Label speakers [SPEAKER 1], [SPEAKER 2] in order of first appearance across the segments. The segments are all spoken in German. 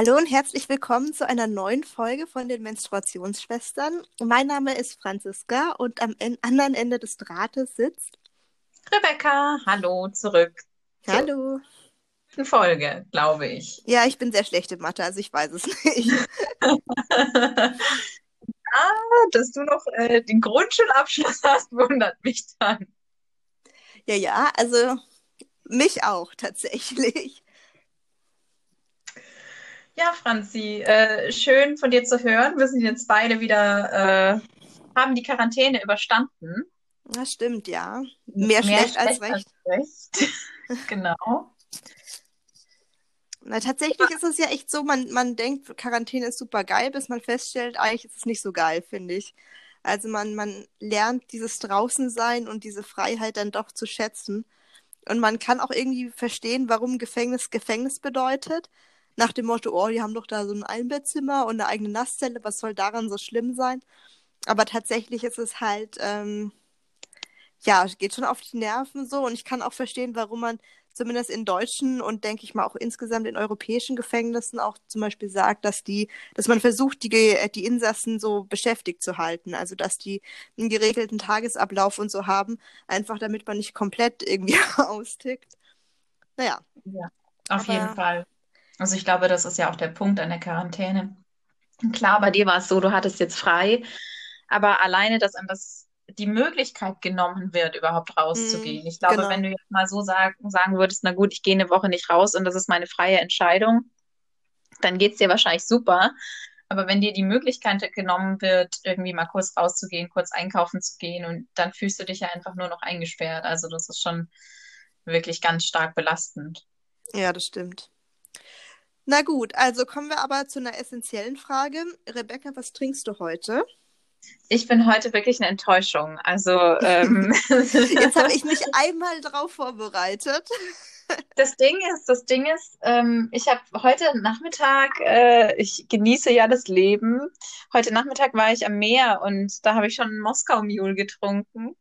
[SPEAKER 1] Hallo und herzlich willkommen zu einer neuen Folge von den Menstruationsschwestern. Mein Name ist Franziska und am en anderen Ende des Drahtes sitzt
[SPEAKER 2] Rebecca. Hallo zurück.
[SPEAKER 1] Hallo.
[SPEAKER 2] Zur Folge, glaube ich.
[SPEAKER 1] Ja, ich bin sehr schlecht in Mathe, also ich weiß es nicht.
[SPEAKER 2] ah, dass du noch äh, den Grundschulabschluss hast, wundert mich dann.
[SPEAKER 1] Ja, ja, also mich auch tatsächlich.
[SPEAKER 2] Ja, Franzi, äh, schön von dir zu hören. Wir sind jetzt beide wieder, äh, haben die Quarantäne überstanden.
[SPEAKER 1] Das stimmt, ja. Mehr, Mehr schlecht, schlecht, als recht. Als recht.
[SPEAKER 2] genau.
[SPEAKER 1] Na, tatsächlich ist es ja echt so, man, man denkt, Quarantäne ist super geil, bis man feststellt, eigentlich ist es nicht so geil, finde ich. Also man, man lernt dieses Draußensein und diese Freiheit dann doch zu schätzen. Und man kann auch irgendwie verstehen, warum Gefängnis Gefängnis bedeutet nach dem Motto, oh, die haben doch da so ein Einbettzimmer und eine eigene Nasszelle, was soll daran so schlimm sein? Aber tatsächlich ist es halt, ähm, ja, geht schon auf die Nerven so und ich kann auch verstehen, warum man zumindest in deutschen und denke ich mal auch insgesamt in europäischen Gefängnissen auch zum Beispiel sagt, dass die, dass man versucht, die, die Insassen so beschäftigt zu halten, also dass die einen geregelten Tagesablauf und so haben, einfach damit man nicht komplett irgendwie austickt. Naja.
[SPEAKER 2] Ja, auf Aber, jeden Fall. Also ich glaube, das ist ja auch der Punkt an der Quarantäne. Klar, bei dir war es so, du hattest jetzt frei, aber alleine, dass einem das die Möglichkeit genommen wird, überhaupt rauszugehen. Mm, ich glaube, genau. wenn du jetzt mal so sag, sagen würdest, na gut, ich gehe eine Woche nicht raus und das ist meine freie Entscheidung, dann geht es dir wahrscheinlich super. Aber wenn dir die Möglichkeit genommen wird, irgendwie mal kurz rauszugehen, kurz einkaufen zu gehen und dann fühlst du dich ja einfach nur noch eingesperrt. Also das ist schon wirklich ganz stark belastend.
[SPEAKER 1] Ja, das stimmt. Na gut, also kommen wir aber zu einer essentiellen Frage. Rebecca, was trinkst du heute?
[SPEAKER 2] Ich bin heute wirklich eine Enttäuschung. Also ähm...
[SPEAKER 1] jetzt habe ich mich einmal drauf vorbereitet.
[SPEAKER 2] Das Ding ist, das Ding ist, ähm, ich habe heute Nachmittag, äh, ich genieße ja das Leben. Heute Nachmittag war ich am Meer und da habe ich schon Moskau Mule getrunken.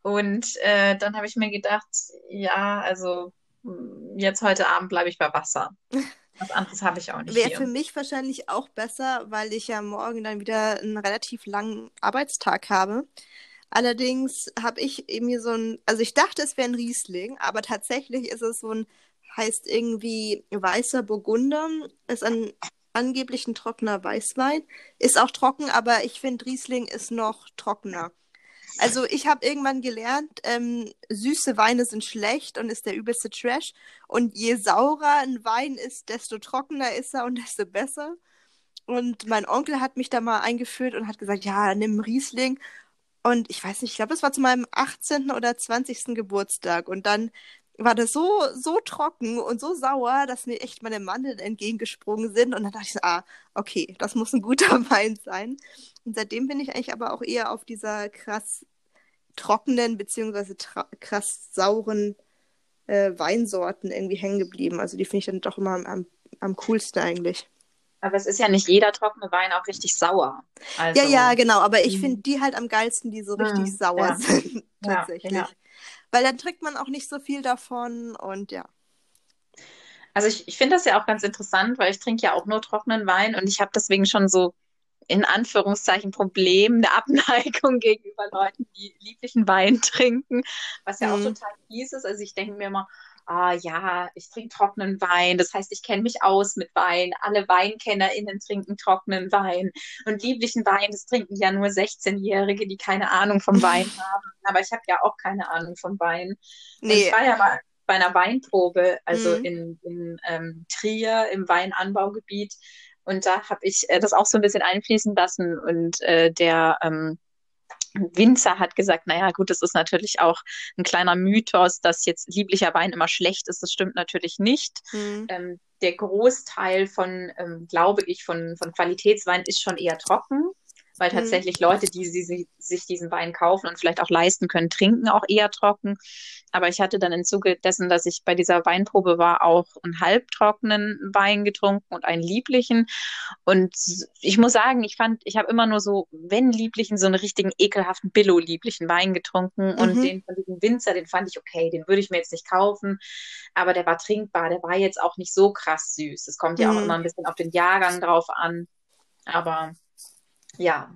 [SPEAKER 2] Und äh, dann habe ich mir gedacht, ja, also hm, jetzt heute Abend bleibe ich bei Wasser. Was anderes habe ich auch nicht.
[SPEAKER 1] Wäre für mich wahrscheinlich auch besser, weil ich ja morgen dann wieder einen relativ langen Arbeitstag habe. Allerdings habe ich mir so ein, also ich dachte, es wäre ein Riesling, aber tatsächlich ist es so ein, heißt irgendwie weißer Burgunder, ist ein angeblich ein trockener Weißwein. Ist auch trocken, aber ich finde Riesling ist noch trockener. Also ich habe irgendwann gelernt, ähm, süße Weine sind schlecht und ist der übelste Trash. Und je saurer ein Wein ist, desto trockener ist er und desto besser. Und mein Onkel hat mich da mal eingeführt und hat gesagt, ja, nimm Riesling. Und ich weiß nicht, ich glaube, es war zu meinem 18. oder 20. Geburtstag. Und dann war das so, so trocken und so sauer, dass mir echt meine Mandeln entgegengesprungen sind. Und dann dachte ich so, ah, okay, das muss ein guter Wein sein. Und seitdem bin ich eigentlich aber auch eher auf dieser krass trockenen beziehungsweise krass sauren äh, Weinsorten irgendwie hängen geblieben. Also die finde ich dann doch immer am, am, am, coolsten eigentlich.
[SPEAKER 2] Aber es ist ja nicht jeder trockene Wein auch richtig sauer.
[SPEAKER 1] Also... Ja, ja, genau. Aber ich mhm. finde die halt am geilsten, die so richtig mhm, sauer ja. sind. tatsächlich. Ja, ja weil dann trinkt man auch nicht so viel davon und ja.
[SPEAKER 2] Also ich, ich finde das ja auch ganz interessant, weil ich trinke ja auch nur trockenen Wein und ich habe deswegen schon so in Anführungszeichen Problem, eine Abneigung gegenüber Leuten, die lieblichen Wein trinken, was ja mhm. auch total fies ist. Also ich denke mir immer, ah ja, ich trinke trockenen Wein. Das heißt, ich kenne mich aus mit Wein. Alle WeinkennerInnen trinken trockenen Wein. Und lieblichen Wein, das trinken ja nur 16-Jährige, die keine Ahnung vom Wein haben. Aber ich habe ja auch keine Ahnung vom Wein. Nee. ich war ja mal bei einer Weinprobe, also mhm. in, in ähm, Trier im Weinanbaugebiet. Und da habe ich äh, das auch so ein bisschen einfließen lassen. Und äh, der ähm, Winzer hat gesagt, naja, gut, das ist natürlich auch ein kleiner Mythos, dass jetzt lieblicher Wein immer schlecht ist. Das stimmt natürlich nicht. Mhm. Ähm, der Großteil von, ähm, glaube ich, von, von Qualitätswein ist schon eher trocken. Weil tatsächlich mhm. Leute, die sie, sich diesen Wein kaufen und vielleicht auch leisten können, trinken auch eher trocken. Aber ich hatte dann im Zuge dessen, dass ich bei dieser Weinprobe war, auch einen halbtrockenen Wein getrunken und einen lieblichen. Und ich muss sagen, ich fand, ich habe immer nur so, wenn lieblichen, so einen richtigen ekelhaften Billo-lieblichen Wein getrunken. Mhm. Und den von diesem Winzer, den fand ich okay, den würde ich mir jetzt nicht kaufen. Aber der war trinkbar, der war jetzt auch nicht so krass süß. Es kommt ja mhm. auch immer ein bisschen auf den Jahrgang drauf an. Aber ja.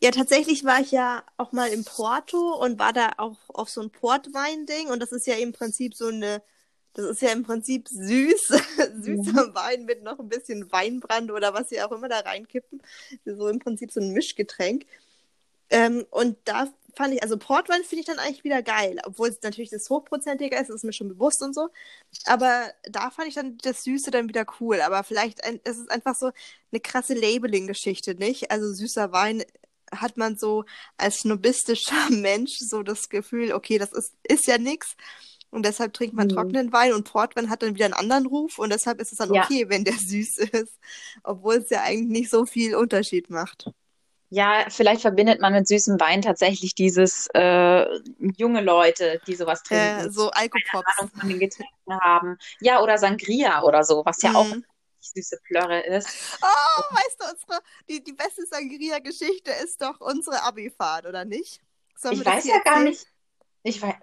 [SPEAKER 1] Ja, tatsächlich war ich ja auch mal in Porto und war da auch auf so ein Portwein-Ding und das ist ja im Prinzip so eine, das ist ja im Prinzip süß, süßer mhm. Wein mit noch ein bisschen Weinbrand oder was sie auch immer da reinkippen. So im Prinzip so ein Mischgetränk. Ähm, und da fand ich, also Portwein finde ich dann eigentlich wieder geil, obwohl es natürlich das hochprozentiger ist, ist mir schon bewusst und so. Aber da fand ich dann das Süße dann wieder cool. Aber vielleicht ein, es ist einfach so eine krasse Labeling-Geschichte, nicht? Also süßer Wein hat man so als snobistischer Mensch so das Gefühl, okay, das ist, ist ja nichts. Und deshalb trinkt man mhm. trockenen Wein und Portwein hat dann wieder einen anderen Ruf und deshalb ist es dann okay, ja. wenn der süß ist, obwohl es ja eigentlich nicht so viel Unterschied macht.
[SPEAKER 2] Ja, vielleicht verbindet man mit süßem Wein tatsächlich dieses äh, junge Leute, die sowas trinken.
[SPEAKER 1] Äh, so Alkopops.
[SPEAKER 2] Ahnung von den Getränken haben. Ja, oder Sangria oder so, was ja mhm. auch süße Plörre ist.
[SPEAKER 1] Oh, weißt du, unsere, die, die beste Sangria-Geschichte ist doch unsere Abifahrt, oder nicht?
[SPEAKER 2] Sollen ich weiß ja gar nicht. Ich weiß,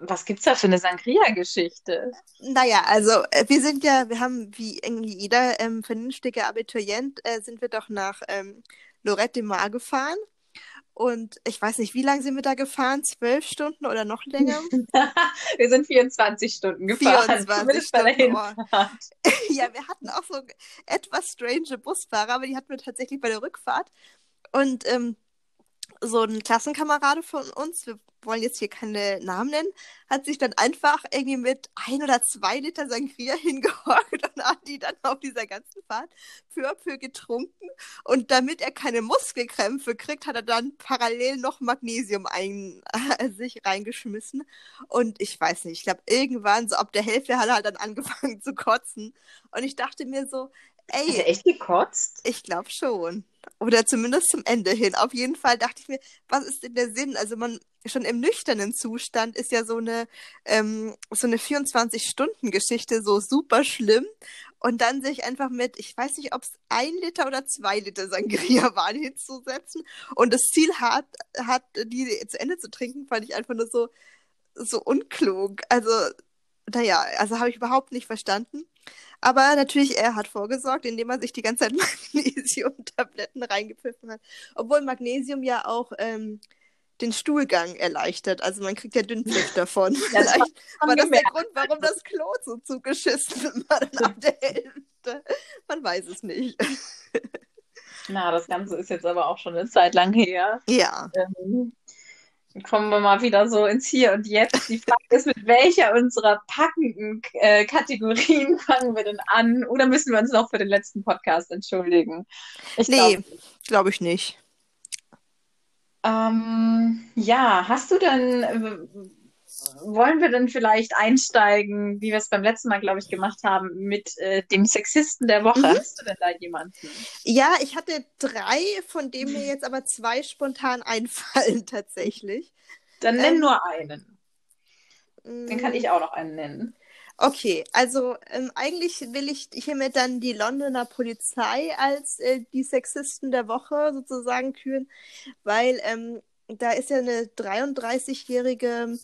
[SPEAKER 2] was gibt's da für eine Sangria-Geschichte?
[SPEAKER 1] Naja, also äh, wir sind ja, wir haben wie irgendwie jeder ähm, vernünftige Abiturient, äh, sind wir doch nach ähm, Lorette de Mar gefahren. Und ich weiß nicht, wie lange sind wir da gefahren? Zwölf Stunden oder noch länger?
[SPEAKER 2] wir sind 24 Stunden gefahren.
[SPEAKER 1] 24 Stunden. Oh. ja, wir hatten auch so etwas strange Busfahrer, aber die hatten wir tatsächlich bei der Rückfahrt. Und ähm, so ein Klassenkamerade von uns, wir wollen jetzt hier keine Namen nennen, hat sich dann einfach irgendwie mit ein oder zwei Liter Sangria hingehockt und hat die dann auf dieser ganzen Fahrt für für getrunken. Und damit er keine Muskelkrämpfe kriegt, hat er dann parallel noch Magnesium ein, äh, sich reingeschmissen. Und ich weiß nicht, ich glaube, irgendwann, so ab der Hälfte hat er halt dann angefangen zu kotzen. Und ich dachte mir so, ey.
[SPEAKER 2] Hat er echt gekotzt?
[SPEAKER 1] Ich glaube schon. Oder zumindest zum Ende hin. Auf jeden Fall dachte ich mir, was ist denn der Sinn? Also man schon im nüchternen Zustand ist ja so eine ähm, so eine 24-Stunden-Geschichte so super schlimm. Und dann sich einfach mit, ich weiß nicht, ob es ein Liter oder zwei Liter Sangria waren, hinzusetzen und das Ziel hat, hat, die zu Ende zu trinken, fand ich einfach nur so, so unklug. Also, naja, also habe ich überhaupt nicht verstanden. Aber natürlich, er hat vorgesorgt, indem er sich die ganze Zeit Magnesium-Tabletten reingepfiffen hat. Obwohl Magnesium ja auch ähm, den Stuhlgang erleichtert. Also man kriegt ja Dünnpfiff davon. Ja, Vielleicht war das der Grund, warum das Klo so zugeschissen war dann ab der Hälfte. Man weiß es nicht.
[SPEAKER 2] Na, das Ganze ist jetzt aber auch schon eine Zeit lang her.
[SPEAKER 1] Ja.
[SPEAKER 2] Ähm, kommen wir mal wieder so ins Hier und Jetzt. Die Frage ist, mit welcher unserer packenden äh, Kategorien fangen wir denn an? Oder müssen wir uns noch für den letzten Podcast entschuldigen?
[SPEAKER 1] Ich nee, glaube glaub ich nicht.
[SPEAKER 2] Ähm, ja, hast du denn, wollen wir denn vielleicht einsteigen, wie wir es beim letzten Mal, glaube ich, gemacht haben, mit äh, dem Sexisten der Woche? Mhm. Hast du denn da jemanden?
[SPEAKER 1] Ja, ich hatte drei, von denen mir jetzt aber zwei spontan einfallen tatsächlich.
[SPEAKER 2] Dann nenn ähm, nur einen. Dann kann ich auch noch einen nennen.
[SPEAKER 1] Okay, also ähm, eigentlich will ich hiermit dann die Londoner Polizei als äh, die Sexisten der Woche sozusagen küren, weil ähm, da ist ja eine 33-jährige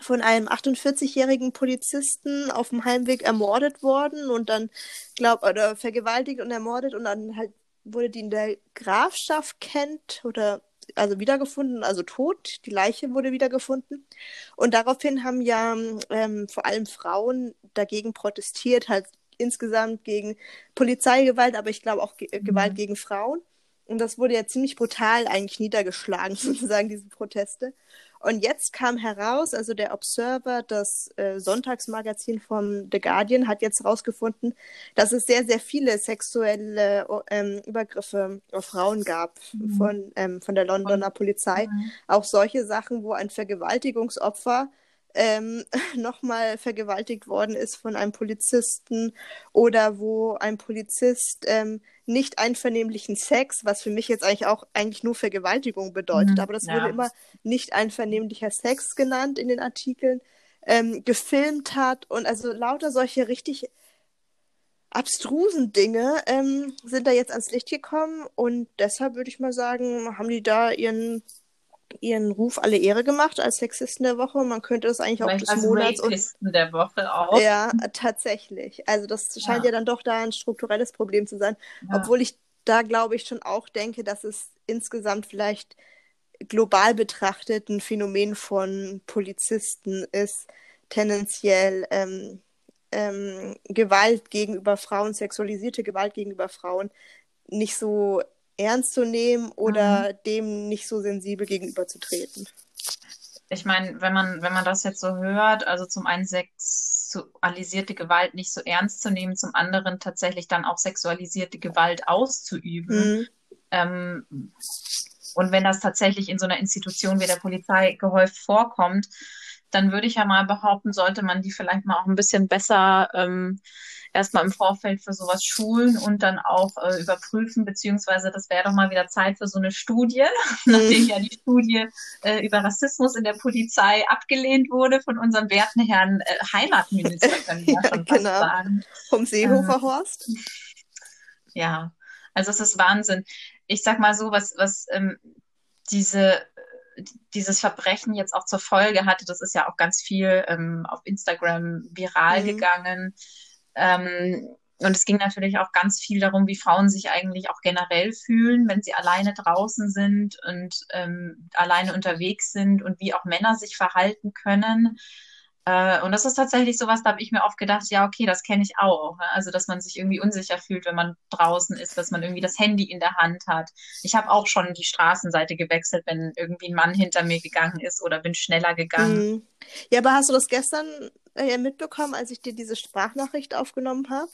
[SPEAKER 1] von einem 48-jährigen Polizisten auf dem Heimweg ermordet worden und dann, glaub, oder vergewaltigt und ermordet und dann halt wurde die in der Grafschaft Kent oder also wiedergefunden, also tot. Die Leiche wurde wiedergefunden. Und daraufhin haben ja ähm, vor allem Frauen dagegen protestiert, halt insgesamt gegen Polizeigewalt, aber ich glaube auch Ge mhm. Gewalt gegen Frauen. Und das wurde ja ziemlich brutal eigentlich niedergeschlagen, sozusagen, diese Proteste. Und jetzt kam heraus, also der Observer, das äh, Sonntagsmagazin vom The Guardian, hat jetzt herausgefunden, dass es sehr, sehr viele sexuelle ähm, Übergriffe auf Frauen gab mhm. von, ähm, von der Londoner Polizei. Mhm. Auch solche Sachen, wo ein Vergewaltigungsopfer ähm, nochmal vergewaltigt worden ist von einem Polizisten oder wo ein Polizist ähm, nicht einvernehmlichen Sex, was für mich jetzt eigentlich auch eigentlich nur Vergewaltigung bedeutet, mhm, aber das ja. wurde immer nicht einvernehmlicher Sex genannt in den Artikeln, ähm, gefilmt hat und also lauter solche richtig abstrusen Dinge ähm, sind da jetzt ans Licht gekommen und deshalb würde ich mal sagen, haben die da ihren ihren Ruf alle Ehre gemacht als Sexisten der Woche. Man könnte das eigentlich Vielleicht auch des Monats
[SPEAKER 2] und der Woche auch.
[SPEAKER 1] Ja, tatsächlich. Also das scheint ja, ja dann doch da ein strukturelles Problem zu sein, ja. obwohl ich da glaube ich schon auch denke, dass es insgesamt vielleicht global betrachtet ein Phänomen von Polizisten ist, tendenziell ähm, ähm, Gewalt gegenüber Frauen, sexualisierte Gewalt gegenüber Frauen nicht so ernst zu nehmen oder mhm. dem nicht so sensibel gegenüberzutreten.
[SPEAKER 2] Ich meine, wenn man, wenn man das jetzt so hört, also zum einen sexualisierte Gewalt nicht so ernst zu nehmen, zum anderen tatsächlich dann auch sexualisierte Gewalt auszuüben. Mhm. Ähm, und wenn das tatsächlich in so einer Institution wie der Polizei gehäuft vorkommt, dann würde ich ja mal behaupten, sollte man die vielleicht mal auch ein bisschen besser ähm, erstmal im Vorfeld für sowas schulen und dann auch äh, überprüfen, beziehungsweise das wäre doch mal wieder Zeit für so eine Studie, mhm. nachdem ja die Studie äh, über Rassismus in der Polizei abgelehnt wurde von unserem werten Herrn äh, Heimatminister, können wir ja, schon genau. sagen.
[SPEAKER 1] Vom Seehofer ähm, Horst.
[SPEAKER 2] Ja, also es ist Wahnsinn. Ich sag mal so, was, was ähm, diese dieses Verbrechen jetzt auch zur Folge hatte, das ist ja auch ganz viel ähm, auf Instagram viral mhm. gegangen. Ähm, und es ging natürlich auch ganz viel darum, wie Frauen sich eigentlich auch generell fühlen, wenn sie alleine draußen sind und ähm, alleine unterwegs sind und wie auch Männer sich verhalten können. Äh, und das ist tatsächlich sowas, da habe ich mir oft gedacht, ja, okay, das kenne ich auch. Ne? Also, dass man sich irgendwie unsicher fühlt, wenn man draußen ist, dass man irgendwie das Handy in der Hand hat. Ich habe auch schon die Straßenseite gewechselt, wenn irgendwie ein Mann hinter mir gegangen ist oder bin schneller gegangen.
[SPEAKER 1] Mhm. Ja, aber hast du das gestern äh, mitbekommen, als ich dir diese Sprachnachricht aufgenommen habe?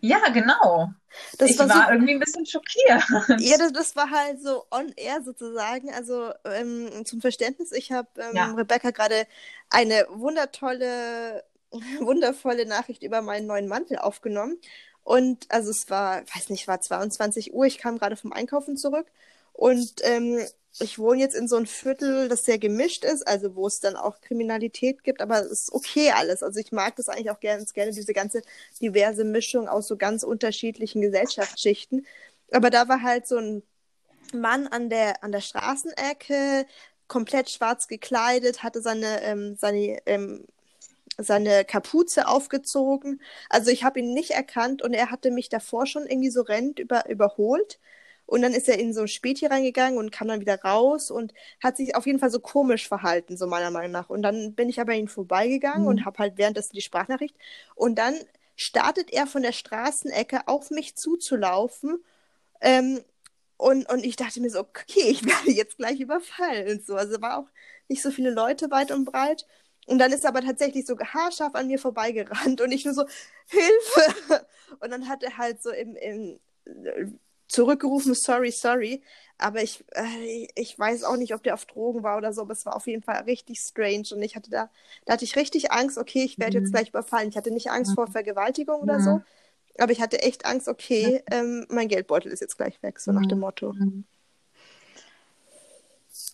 [SPEAKER 2] Ja, genau. Das ich war, war so, irgendwie ein bisschen schockiert.
[SPEAKER 1] Ja, das, das, war halt so on air sozusagen. Also ähm, zum Verständnis, ich habe ähm, ja. Rebecca gerade eine wundertolle, wundervolle Nachricht über meinen neuen Mantel aufgenommen. Und also es war, weiß nicht, war 22 Uhr, ich kam gerade vom Einkaufen zurück und ähm, ich wohne jetzt in so einem Viertel, das sehr gemischt ist, also wo es dann auch Kriminalität gibt, aber es ist okay alles. Also ich mag das eigentlich auch gerne, gerne diese ganze diverse Mischung aus so ganz unterschiedlichen Gesellschaftsschichten. Aber da war halt so ein Mann an der, an der Straßenecke, komplett schwarz gekleidet, hatte seine, ähm, seine, ähm, seine Kapuze aufgezogen. Also ich habe ihn nicht erkannt und er hatte mich davor schon irgendwie so rennend über, überholt. Und dann ist er in so ein Späti reingegangen und kam dann wieder raus und hat sich auf jeden Fall so komisch verhalten, so meiner Meinung nach. Und dann bin ich aber an ihn vorbeigegangen mhm. und habe halt währenddessen die Sprachnachricht. Und dann startet er von der Straßenecke auf mich zuzulaufen. Ähm, und, und ich dachte mir so, okay, ich werde jetzt gleich überfallen. So. Also war auch nicht so viele Leute weit und breit. Und dann ist er aber tatsächlich so haarscharf an mir vorbeigerannt und ich nur so, Hilfe! Und dann hat er halt so im, im zurückgerufen, sorry, sorry. Aber ich, äh, ich weiß auch nicht, ob der auf Drogen war oder so, aber es war auf jeden Fall richtig strange. Und ich hatte da, da hatte ich richtig Angst, okay, ich werde mhm. jetzt gleich überfallen. Ich hatte nicht Angst vor Vergewaltigung oder so, aber ich hatte echt Angst, okay, ähm, mein Geldbeutel ist jetzt gleich weg, so nach dem Motto. Mhm.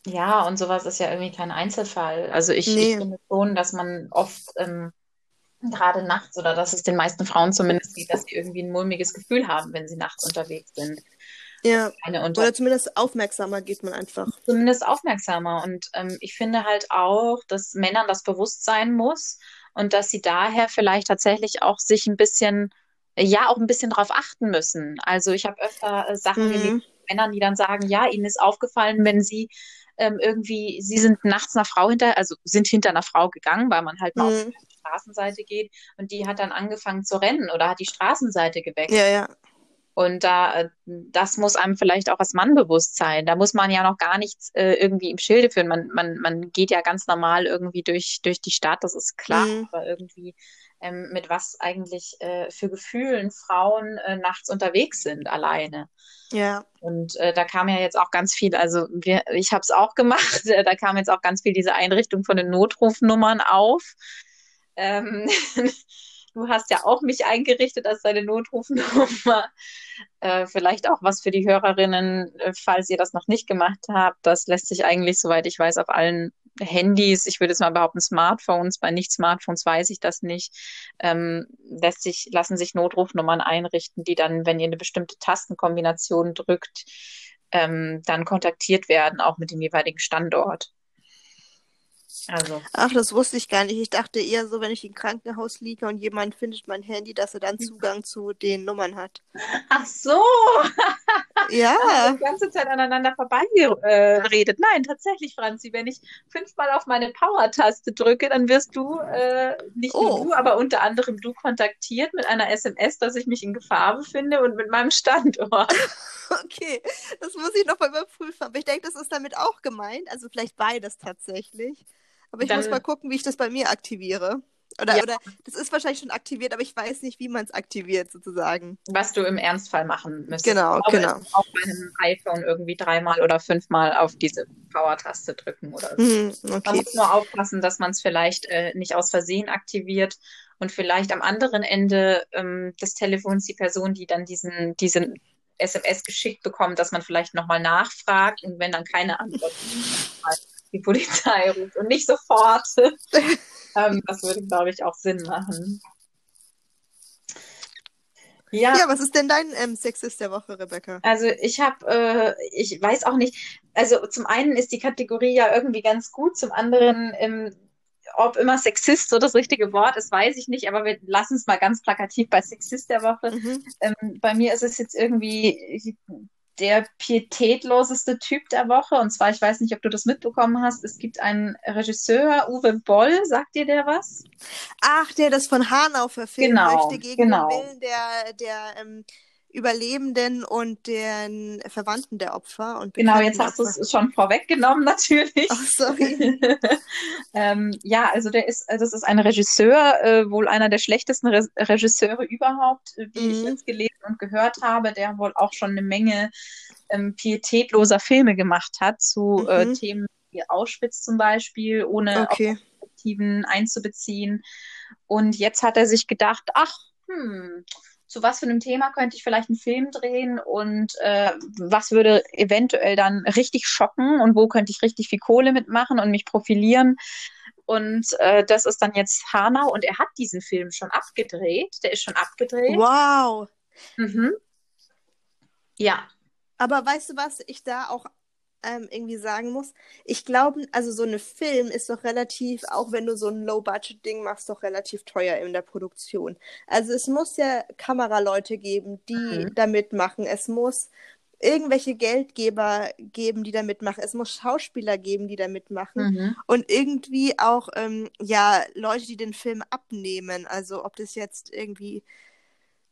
[SPEAKER 2] Ja, und sowas ist ja irgendwie kein Einzelfall. Also ich, nee. ich finde schon, dass man oft ähm, gerade nachts oder dass es den meisten Frauen zumindest geht, dass sie irgendwie ein mulmiges Gefühl haben, wenn sie nachts unterwegs sind.
[SPEAKER 1] Ja, unter oder zumindest aufmerksamer geht man einfach.
[SPEAKER 2] Zumindest aufmerksamer. Und ähm, ich finde halt auch, dass Männern das bewusst sein muss und dass sie daher vielleicht tatsächlich auch sich ein bisschen, ja, auch ein bisschen drauf achten müssen. Also ich habe öfter äh, Sachen mhm. gelesen, Männern, die dann sagen, ja, ihnen ist aufgefallen, wenn sie ähm, irgendwie, sie sind nachts einer Frau hinter, also sind hinter einer Frau gegangen, weil man halt mal mhm. Straßenseite geht und die hat dann angefangen zu rennen oder hat die Straßenseite gewechselt.
[SPEAKER 1] Ja, ja.
[SPEAKER 2] Und da, äh, das muss einem vielleicht auch als Mann bewusst sein. Da muss man ja noch gar nichts äh, irgendwie im Schilde führen. Man, man, man geht ja ganz normal irgendwie durch, durch die Stadt, das ist klar. Mhm. Aber irgendwie ähm, mit was eigentlich äh, für Gefühlen Frauen äh, nachts unterwegs sind, alleine.
[SPEAKER 1] Ja.
[SPEAKER 2] Und äh, da kam ja jetzt auch ganz viel, also wir, ich habe es auch gemacht, da kam jetzt auch ganz viel diese Einrichtung von den Notrufnummern auf. Ähm, du hast ja auch mich eingerichtet als deine Notrufnummer. Äh, vielleicht auch was für die Hörerinnen, äh, falls ihr das noch nicht gemacht habt. Das lässt sich eigentlich, soweit ich weiß, auf allen Handys, ich würde jetzt mal behaupten Smartphones, bei Nicht-Smartphones weiß ich das nicht, ähm, lässt sich, lassen sich Notrufnummern einrichten, die dann, wenn ihr eine bestimmte Tastenkombination drückt, ähm, dann kontaktiert werden, auch mit dem jeweiligen Standort.
[SPEAKER 1] Also. Ach, das wusste ich gar nicht. Ich dachte eher so, wenn ich im Krankenhaus liege und jemand findet mein Handy, dass er dann Zugang zu den Nummern hat.
[SPEAKER 2] Ach so.
[SPEAKER 1] ja.
[SPEAKER 2] die ganze Zeit aneinander vorbeigeredet. Äh, Nein, tatsächlich, Franzi, wenn ich fünfmal auf meine Power-Taste drücke, dann wirst du, äh, nicht oh. nur du, aber unter anderem du kontaktiert mit einer SMS, dass ich mich in Gefahr befinde und mit meinem Standort.
[SPEAKER 1] okay, das muss ich noch mal überprüfen. Aber ich denke, das ist damit auch gemeint. Also vielleicht beides tatsächlich. Aber ich dann, muss mal gucken, wie ich das bei mir aktiviere. Oder, ja. oder das ist wahrscheinlich schon aktiviert, aber ich weiß nicht, wie man es aktiviert, sozusagen.
[SPEAKER 2] Was du im Ernstfall machen müsstest.
[SPEAKER 1] Genau,
[SPEAKER 2] glaube,
[SPEAKER 1] genau.
[SPEAKER 2] Auf meinem iPhone irgendwie dreimal oder fünfmal auf diese Power-Taste drücken oder so.
[SPEAKER 1] Mhm, okay.
[SPEAKER 2] Man muss nur aufpassen, dass man es vielleicht äh, nicht aus Versehen aktiviert und vielleicht am anderen Ende ähm, des Telefons die Person, die dann diesen, diesen SMS geschickt bekommt, dass man vielleicht nochmal nachfragt und wenn dann keine Antwort kommt, die Polizei ruft und nicht sofort. ähm, das würde, glaube ich, auch Sinn machen.
[SPEAKER 1] Ja. ja, was ist denn dein ähm, Sexist der Woche, Rebecca?
[SPEAKER 2] Also ich habe, äh, ich weiß auch nicht, also zum einen ist die Kategorie ja irgendwie ganz gut, zum anderen, ähm, ob immer Sexist so das richtige Wort ist, weiß ich nicht, aber wir lassen es mal ganz plakativ bei Sexist der Woche. Mhm. Ähm, bei mir ist es jetzt irgendwie der pietätloseste Typ der Woche. Und zwar, ich weiß nicht, ob du das mitbekommen hast, es gibt einen Regisseur, Uwe Boll, sagt dir der was?
[SPEAKER 1] Ach, der das von Hanau verfilmt
[SPEAKER 2] genau,
[SPEAKER 1] möchte gegen
[SPEAKER 2] genau.
[SPEAKER 1] den Willen der, der ähm, Überlebenden und den Verwandten der Opfer. Und
[SPEAKER 2] genau, jetzt hast du es schon vorweggenommen, natürlich.
[SPEAKER 1] Ach, sorry.
[SPEAKER 2] ähm, ja, also der ist, das ist ein Regisseur, äh, wohl einer der schlechtesten Re Regisseure überhaupt, äh, wie mhm. ich jetzt gelesen und gehört habe, der wohl auch schon eine Menge ähm, pietätloser Filme gemacht hat zu äh, mhm. äh, Themen wie Auschwitz zum Beispiel, ohne
[SPEAKER 1] okay.
[SPEAKER 2] Perspektiven einzubeziehen. Und jetzt hat er sich gedacht, ach, hm, zu was für einem Thema könnte ich vielleicht einen Film drehen und äh, was würde eventuell dann richtig schocken und wo könnte ich richtig viel Kohle mitmachen und mich profilieren. Und äh, das ist dann jetzt Hanau und er hat diesen Film schon abgedreht. Der ist schon abgedreht.
[SPEAKER 1] Wow.
[SPEAKER 2] Mhm. Ja.
[SPEAKER 1] Aber weißt du, was ich da auch ähm, irgendwie sagen muss. Ich glaube, also so eine Film ist doch relativ, auch wenn du so ein Low-Budget-Ding machst, doch relativ teuer in der Produktion. Also es muss ja Kameraleute geben, die mhm. da mitmachen. Es muss irgendwelche Geldgeber geben, die da mitmachen. Es muss Schauspieler geben, die da mitmachen.
[SPEAKER 2] Mhm.
[SPEAKER 1] Und irgendwie auch, ähm, ja, Leute, die den Film abnehmen. Also ob das jetzt irgendwie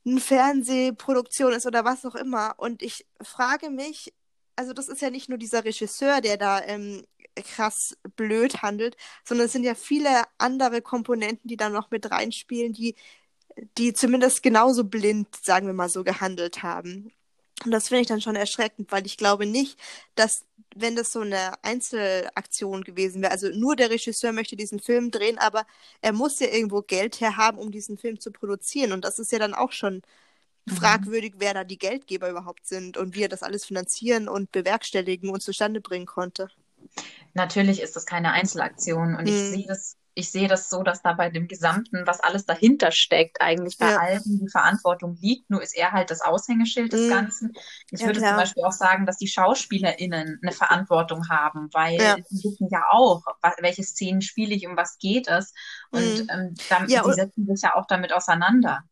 [SPEAKER 1] eine Fernsehproduktion ist oder was auch immer. Und ich frage mich, also das ist ja nicht nur dieser Regisseur, der da ähm, krass blöd handelt, sondern es sind ja viele andere Komponenten, die da noch mit reinspielen, die, die zumindest genauso blind, sagen wir mal so, gehandelt haben. Und das finde ich dann schon erschreckend, weil ich glaube nicht, dass, wenn das so eine Einzelaktion gewesen wäre, also nur der Regisseur möchte diesen Film drehen, aber er muss ja irgendwo Geld herhaben, um diesen Film zu produzieren. Und das ist ja dann auch schon. Fragwürdig, wer da die Geldgeber überhaupt sind und wie er das alles finanzieren und bewerkstelligen und zustande bringen konnte.
[SPEAKER 2] Natürlich ist das keine Einzelaktion und mhm. ich sehe das ich sehe das so, dass da bei dem Gesamten, was alles dahinter steckt, eigentlich bei ja. allen die Verantwortung liegt. Nur ist er halt das Aushängeschild des mhm. Ganzen. Ich ja, würde klar. zum Beispiel auch sagen, dass die SchauspielerInnen eine Verantwortung haben, weil ja. die wissen ja auch, welche Szenen spiele ich, um was geht es. Und mhm. ähm, ja, die setzen sich ja auch damit auseinander.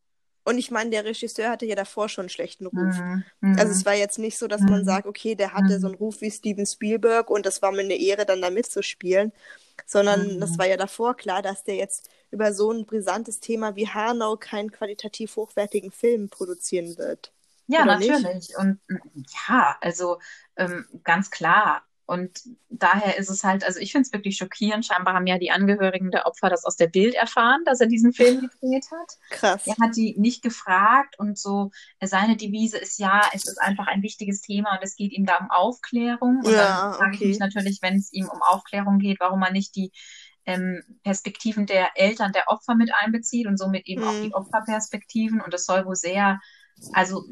[SPEAKER 1] Und ich meine, der Regisseur hatte ja davor schon einen schlechten Ruf. Mhm. Also es war jetzt nicht so, dass mhm. man sagt, okay, der hatte mhm. so einen Ruf wie Steven Spielberg und das war mir eine Ehre, dann da mitzuspielen. Sondern das mhm. war ja davor klar, dass der jetzt über so ein brisantes Thema wie Hanau keinen qualitativ hochwertigen Film produzieren wird.
[SPEAKER 2] Ja, Oder natürlich. Nicht? Und ja, also ähm, ganz klar. Und daher ist es halt, also ich finde es wirklich schockierend. Scheinbar haben ja die Angehörigen der Opfer das aus der Bild erfahren, dass er diesen Film gedreht hat.
[SPEAKER 1] Krass.
[SPEAKER 2] Er hat die nicht gefragt und so, seine Devise ist ja, es ist einfach ein wichtiges Thema und es geht ihm da um Aufklärung. Und
[SPEAKER 1] Ja,
[SPEAKER 2] dann frage ich
[SPEAKER 1] okay.
[SPEAKER 2] mich natürlich, wenn es ihm um Aufklärung geht, warum man nicht die ähm, Perspektiven der Eltern der Opfer mit einbezieht und somit eben auch
[SPEAKER 1] Hm.
[SPEAKER 2] die Opferperspektiven. Und das soll wohl sehr, also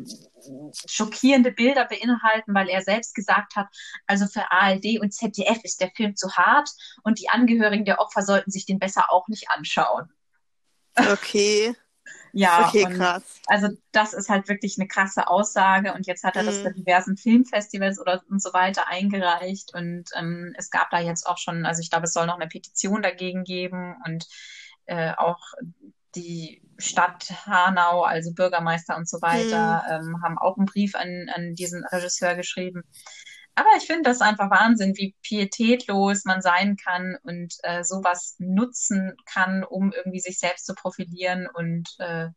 [SPEAKER 2] schockierende Bilder beinhalten, weil er selbst gesagt hat, also für ARD und ZDF ist der Film zu hart und die Angehörigen der Opfer sollten sich den besser auch nicht anschauen.
[SPEAKER 1] Okay.
[SPEAKER 2] Ja,
[SPEAKER 1] okay, krass.
[SPEAKER 2] also das ist halt wirklich eine krasse Aussage und jetzt hat er das
[SPEAKER 1] Mhm.
[SPEAKER 2] bei diversen Filmfestivals oder und so weiter eingereicht und ähm, es gab da jetzt auch schon, also ich glaube, es soll noch eine Petition dagegen geben und äh, auch die Stadt Hanau, also Bürgermeister und so weiter, ähm, haben auch einen Brief an, an diesen Regisseur geschrieben. Aber ich finde das einfach Wahnsinn, wie pietätlos man sein kann und äh, sowas nutzen kann, um irgendwie sich selbst zu profilieren und äh,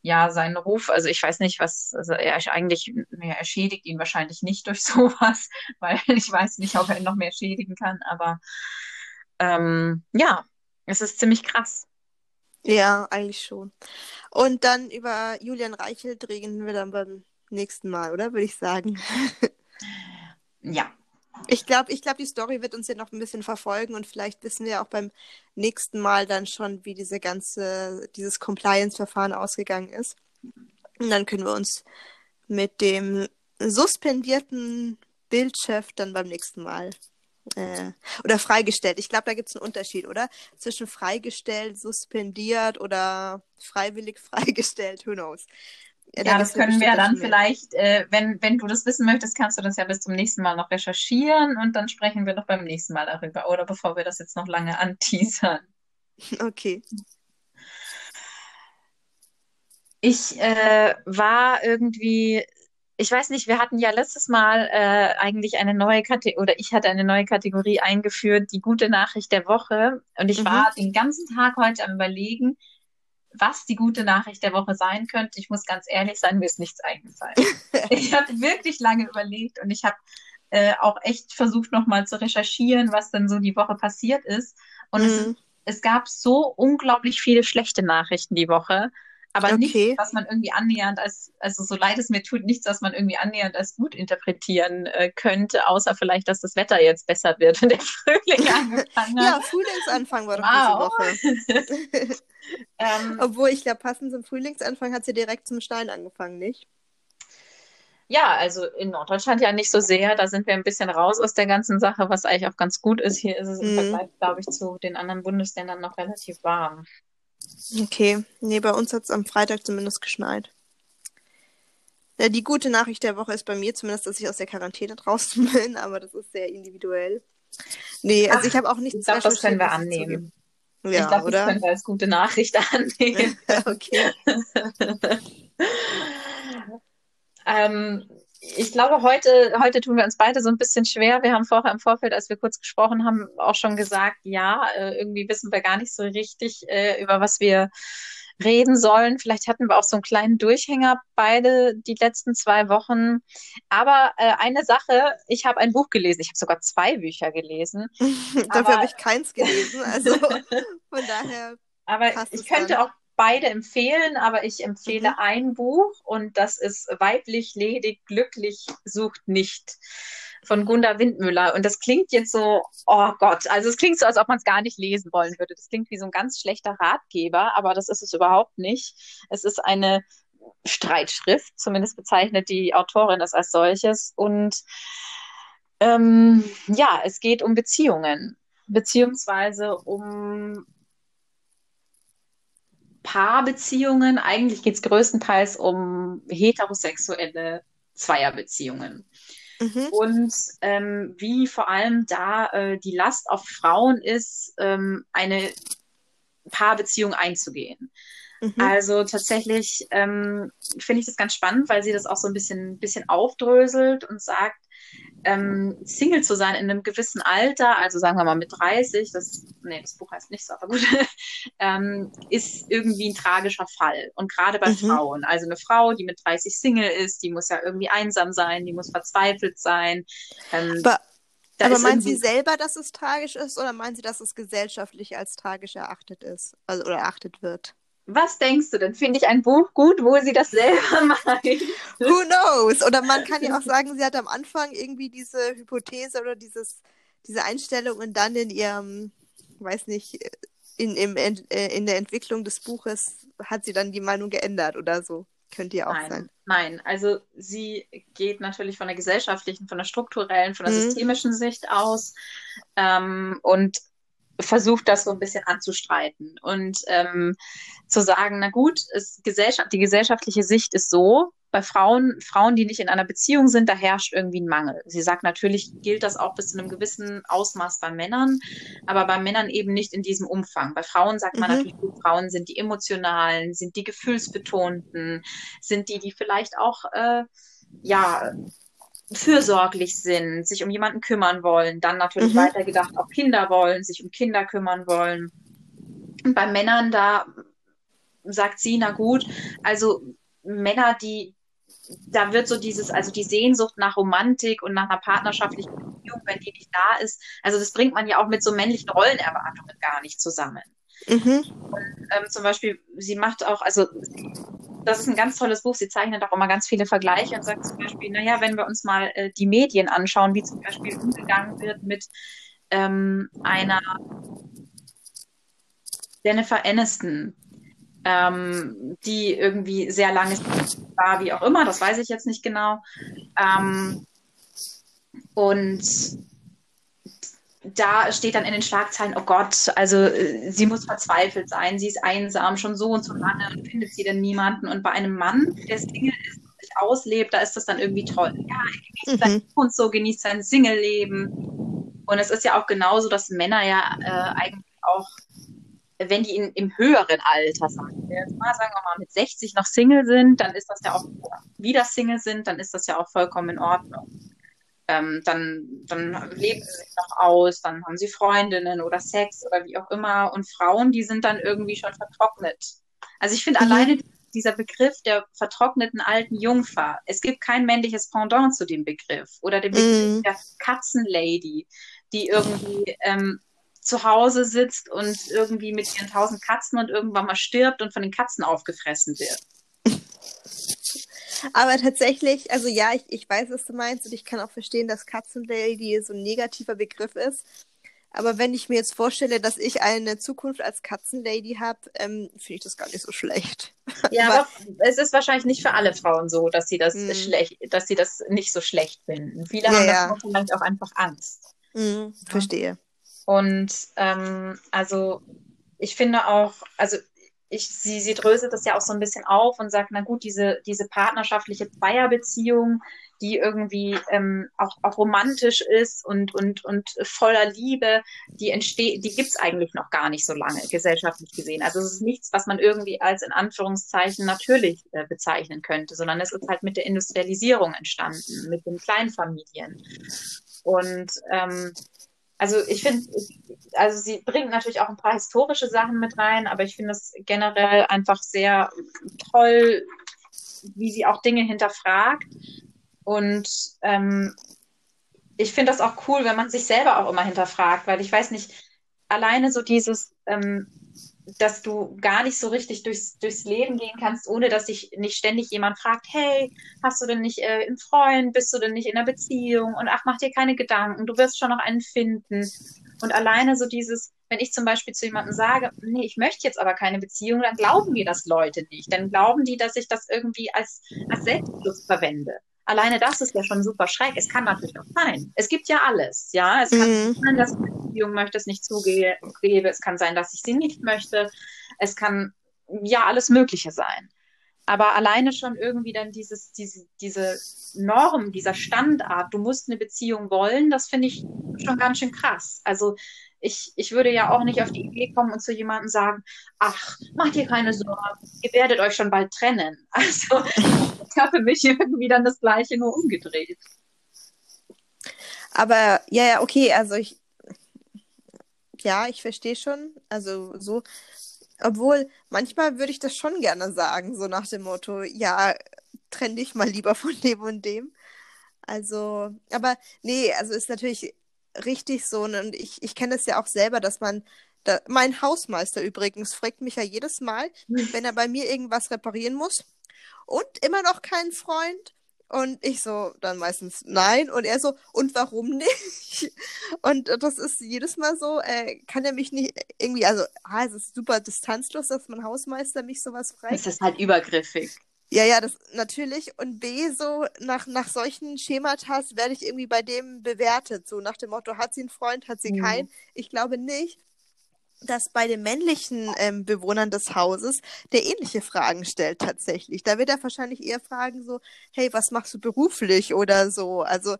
[SPEAKER 2] ja, seinen Ruf, also ich weiß nicht, was, also er eigentlich, ja, er schädigt ihn wahrscheinlich nicht durch sowas, weil ich weiß nicht, ob er ihn noch mehr schädigen kann, aber ähm, ja, es ist ziemlich krass.
[SPEAKER 1] Ja, eigentlich schon. Und dann über Julian Reichelt reden wir dann beim nächsten Mal, oder? Würde ich sagen.
[SPEAKER 2] Ja,
[SPEAKER 1] Ich glaube, ich glaub, die Story wird uns ja noch ein bisschen verfolgen und vielleicht wissen wir auch beim nächsten Mal dann schon, wie diese ganze, dieses Compliance-Verfahren ausgegangen ist. Und dann können wir uns mit dem suspendierten Bildchef dann beim nächsten Mal äh, oder freigestellt. Ich glaube, da gibt es einen Unterschied, oder? Zwischen freigestellt, suspendiert oder freiwillig freigestellt, who knows. da
[SPEAKER 2] ja, das können wir dann vielleicht, äh, wenn, wenn du das wissen möchtest, kannst du das ja bis zum nächsten Mal noch recherchieren und dann sprechen wir doch beim nächsten Mal darüber, oder bevor wir das jetzt noch lange anteasern.
[SPEAKER 1] Okay.
[SPEAKER 2] Ich äh, war irgendwie, ich weiß nicht, wir hatten ja letztes Mal äh, eigentlich eine neue Kategorie, oder ich hatte eine neue Kategorie eingeführt, die gute Nachricht der Woche. Und ich
[SPEAKER 1] Mhm.
[SPEAKER 2] war den ganzen Tag heute am Überlegen, was die gute Nachricht der Woche sein könnte. Ich muss ganz ehrlich sein, mir ist nichts eingefallen. ich habe wirklich lange überlegt und ich habe äh, auch echt versucht, nochmal zu recherchieren, was denn so die Woche passiert ist. Und es
[SPEAKER 1] Mhm.
[SPEAKER 2] es gab so unglaublich viele schlechte Nachrichten die Woche, aber
[SPEAKER 1] Okay.
[SPEAKER 2] nichts, was man irgendwie annähernd als, also so leid es mir tut, nichts, was man irgendwie annähernd als gut interpretieren äh, könnte, außer vielleicht, dass das Wetter jetzt besser wird und der Frühling angefangen
[SPEAKER 1] Ja,
[SPEAKER 2] hat.
[SPEAKER 1] Frühlingsanfang war doch
[SPEAKER 2] Wow.
[SPEAKER 1] diese Woche.
[SPEAKER 2] Ähm,
[SPEAKER 1] Obwohl, ich glaube, passend zum Frühlingsanfang hat sie direkt zum Schneien angefangen, nicht?
[SPEAKER 2] ja, also in Norddeutschland ja nicht so sehr, da sind wir ein bisschen raus aus der ganzen Sache, was eigentlich auch ganz gut ist. Hier ist es im
[SPEAKER 1] Mhm.
[SPEAKER 2] Vergleich, glaube ich, zu den anderen Bundesländern noch relativ warm.
[SPEAKER 1] Okay. Nee, bei uns hat es am Freitag zumindest geschneit. Ja, die gute Nachricht der Woche ist bei mir zumindest, dass ich aus der Quarantäne draußen bin, aber das ist sehr individuell. Nee, also
[SPEAKER 2] Ach,
[SPEAKER 1] ich habe auch nichts
[SPEAKER 2] Ich glaube, das können wir annehmen.
[SPEAKER 1] zugeben.
[SPEAKER 2] ich
[SPEAKER 1] Ja,
[SPEAKER 2] glaube, das können wir als gute Nachricht annehmen.
[SPEAKER 1] okay.
[SPEAKER 2] Ähm, ich glaube, heute, heute tun wir uns beide so ein bisschen schwer. Wir haben vorher im Vorfeld, als wir kurz gesprochen haben, auch schon gesagt, ja, äh, irgendwie wissen wir gar nicht so richtig, äh, über was wir reden sollen. Vielleicht hatten wir auch so einen kleinen Durchhänger beide die letzten zwei Wochen. Aber äh, eine Sache, ich habe ein Buch gelesen. Ich habe sogar zwei Bücher gelesen.
[SPEAKER 1] Dafür habe ich keins gelesen. Also von daher.
[SPEAKER 2] Aber ich könnte
[SPEAKER 1] dann?
[SPEAKER 2] auch beide empfehlen, aber ich empfehle
[SPEAKER 1] Mhm.
[SPEAKER 2] ein Buch und das ist Weiblich, ledig, glücklich, sucht nicht von Gunda Windmüller. Und das klingt jetzt so, oh Gott, also es klingt so, als ob man es gar nicht lesen wollen würde. Das klingt wie so ein ganz schlechter Ratgeber, aber das ist es überhaupt nicht. Es ist eine Streitschrift, zumindest bezeichnet die Autorin es als solches. Und ähm, ja, es geht um Beziehungen, beziehungsweise um Paarbeziehungen. Eigentlich geht es größtenteils um heterosexuelle Zweierbeziehungen.
[SPEAKER 1] Mhm.
[SPEAKER 2] Und ähm, wie vor allem da äh, die Last auf Frauen ist, ähm, eine Paarbeziehung einzugehen.
[SPEAKER 1] Mhm.
[SPEAKER 2] Also tatsächlich ähm, finde ich das ganz spannend, weil sie das auch so ein bisschen, bisschen aufdröselt und sagt, ähm, Single zu sein in einem gewissen Alter, also sagen wir mal mit 30, das, nee, das Buch heißt nicht so, aber gut, ähm, ist irgendwie ein tragischer Fall. Und gerade bei
[SPEAKER 1] Mhm.
[SPEAKER 2] Frauen, also eine Frau, die mit 30 Single ist, die muss ja irgendwie einsam sein, die muss verzweifelt sein. Ähm,
[SPEAKER 1] Aber Aber meinen Sie selber, dass es tragisch ist oder meinen Sie, dass es gesellschaftlich als tragisch erachtet ist? Also, oder erachtet wird?
[SPEAKER 2] Was denkst du denn? Finde ich ein Buch gut, wo sie das selber meint?
[SPEAKER 1] Who knows? Oder man kann ja auch sagen, sie hat am Anfang irgendwie diese Hypothese oder dieses, diese Einstellung und dann in ihrem, weiß nicht, in, im, äh, in der Entwicklung des Buches hat sie dann die Meinung geändert oder so. Könnte ja auch
[SPEAKER 2] Nein,
[SPEAKER 1] sein.
[SPEAKER 2] nein. Also sie geht natürlich von der gesellschaftlichen, von der strukturellen, von der
[SPEAKER 1] Mhm.
[SPEAKER 2] systemischen Sicht aus ähm, und versucht das so ein bisschen anzustreiten und ähm, zu sagen, na gut, es, Gesellschaft, die gesellschaftliche Sicht ist so, bei Frauen, Frauen, die nicht in einer Beziehung sind, da herrscht irgendwie ein Mangel. Sie sagt, natürlich gilt das auch bis zu einem gewissen Ausmaß bei Männern, aber bei Männern eben nicht in diesem Umfang. Bei Frauen sagt man
[SPEAKER 1] Mhm.
[SPEAKER 2] natürlich, gut, Frauen sind die emotionalen, sind die gefühlsbetonten, sind die, die vielleicht auch, äh, ja, fürsorglich sind, sich um jemanden kümmern wollen, dann natürlich
[SPEAKER 1] Mhm.
[SPEAKER 2] weitergedacht auch Kinder wollen, sich um Kinder kümmern wollen. Und bei Männern, da sagt sie, na gut, also Männer, die, da wird so dieses, also die Sehnsucht nach Romantik und nach einer partnerschaftlichen Beziehung, wenn die nicht da ist, also das bringt man ja auch mit so männlichen Rollenerwartungen gar nicht zusammen.
[SPEAKER 1] Mhm.
[SPEAKER 2] Ähm, zum Beispiel, sie macht auch, also das ist ein ganz tolles Buch, sie zeichnet auch immer ganz viele Vergleiche und sagt zum Beispiel, naja, wenn wir uns mal äh, die Medien anschauen, wie zum Beispiel umgegangen wird mit ähm, einer Jennifer Aniston, ähm, die irgendwie sehr lange war, wie auch immer, das weiß ich jetzt nicht genau. Ähm, und da steht dann in den Schlagzeilen, oh Gott, also äh, sie muss verzweifelt sein, sie ist einsam, schon so und so lange und findet sie denn niemanden. Und bei einem Mann, der Single ist und sich auslebt, da ist das dann irgendwie toll. Ja, er genießt sein
[SPEAKER 1] Mhm.
[SPEAKER 2] und so, genießt sein Single-Leben. Und es ist ja auch genauso, dass Männer ja äh, eigentlich auch, wenn die in, im höheren Alter, sagen wir jetzt mal, sagen wir mal, mit 60 noch Single sind, dann ist das ja auch, wieder Single sind, dann ist das ja auch vollkommen in Ordnung. Ähm, dann, dann leben sie sich noch aus, dann haben sie Freundinnen oder Sex oder wie auch immer. Und Frauen, die sind dann irgendwie schon vertrocknet. Also ich finde
[SPEAKER 1] Mhm.
[SPEAKER 2] alleine dieser Begriff der vertrockneten alten Jungfer, es gibt kein männliches Pendant zu dem Begriff. Oder den Begriff
[SPEAKER 1] Mhm.
[SPEAKER 2] der Katzenlady, die irgendwie ähm, zu Hause sitzt und irgendwie mit ihren tausend Katzen und irgendwann mal stirbt und von den Katzen aufgefressen wird.
[SPEAKER 1] Aber tatsächlich, also ja, ich, ich weiß, was du meinst und ich kann auch verstehen, dass Katzenlady so ein negativer Begriff ist. Aber wenn ich mir jetzt vorstelle, dass ich eine Zukunft als Katzenlady habe, ähm, finde ich das gar nicht so schlecht.
[SPEAKER 2] Ja,
[SPEAKER 1] Aber-
[SPEAKER 2] aber es ist wahrscheinlich nicht für alle Frauen so, dass sie das
[SPEAKER 1] Mhm.
[SPEAKER 2] schlecht, dass sie das nicht so schlecht finden. Viele
[SPEAKER 1] Ja,
[SPEAKER 2] haben
[SPEAKER 1] ja.
[SPEAKER 2] vielleicht auch einfach Angst.
[SPEAKER 1] Mhm, verstehe.
[SPEAKER 2] Und ähm, also ich finde auch, also ich, sie, sie dröselt das ja auch so ein bisschen auf und sagt, na gut, diese, diese partnerschaftliche Zweierbeziehung, die irgendwie ähm, auch, auch romantisch ist und, und, und voller Liebe, die entsteht, die gibt's eigentlich noch gar nicht so lange, gesellschaftlich gesehen. Also es ist nichts, was man irgendwie als in Anführungszeichen natürlich äh, bezeichnen könnte, sondern es ist halt mit der Industrialisierung entstanden, mit den Kleinfamilien. Und ähm, also ich finde, also sie bringt natürlich auch ein paar historische Sachen mit rein, aber ich finde es generell einfach sehr toll, wie sie auch Dinge hinterfragt. Und ähm, ich finde das auch cool, wenn man sich selber auch immer hinterfragt, weil ich weiß nicht, alleine so dieses, ähm, dass du gar nicht so richtig durchs, durchs Leben gehen kannst, ohne dass dich nicht ständig jemand fragt, hey, hast du denn nicht äh, einen Freund, bist du denn nicht in einer Beziehung und ach, mach dir keine Gedanken, du wirst schon noch einen finden. Und alleine so dieses, wenn ich zum Beispiel zu jemandem sage, nee, ich möchte jetzt aber keine Beziehung, dann glauben mir das Leute nicht. Dann glauben die, dass ich das irgendwie als, als Selbstschutz verwende. Alleine das ist ja schon super schräg. Es kann natürlich auch sein. Es gibt ja alles, ja. Es kann
[SPEAKER 1] Mhm.
[SPEAKER 2] sein, dass ich eine Beziehung möchte, es nicht zugebe. Es kann sein, dass ich sie nicht möchte. Es kann ja alles Mögliche sein. Aber alleine schon irgendwie dann dieses, diese, diese Norm, dieser Standard, du musst eine Beziehung wollen, das finde ich schon ganz schön krass. Also ich, ich würde ja auch nicht auf die Idee kommen und zu jemandem sagen, ach, macht dir keine Sorgen, ihr werdet euch schon bald trennen. Also ich habe für mich irgendwie dann das Gleiche nur umgedreht.
[SPEAKER 1] Aber ja, ja, okay, also ich, ja, ich verstehe schon. Also so, obwohl manchmal würde ich das schon gerne sagen, so nach dem Motto, ja, trenn dich mal lieber von dem und dem. Also, aber nee, also ist natürlich, richtig so, ne, und ich, ich kenne es ja auch selber, dass man, da, mein Hausmeister übrigens fragt mich ja jedes Mal, wenn er bei mir irgendwas reparieren muss und immer noch keinen Freund. Und ich so, dann meistens nein. Und er so, und warum nicht? Und das ist jedes Mal so, äh, kann er mich nicht irgendwie, also, ah, es ist super distanzlos, dass mein Hausmeister mich sowas fragt.
[SPEAKER 2] Das ist halt übergriffig.
[SPEAKER 1] Ja, ja, das natürlich. Und B, so nach, nach solchen Schematas werde ich irgendwie bei dem bewertet. So nach dem Motto, hat sie einen Freund, hat sie mhm. keinen? Ich glaube nicht, dass bei den männlichen ähm, Bewohnern des Hauses der ähnliche Fragen stellt tatsächlich. Da wird er wahrscheinlich eher fragen so, hey, was machst du beruflich oder so. Also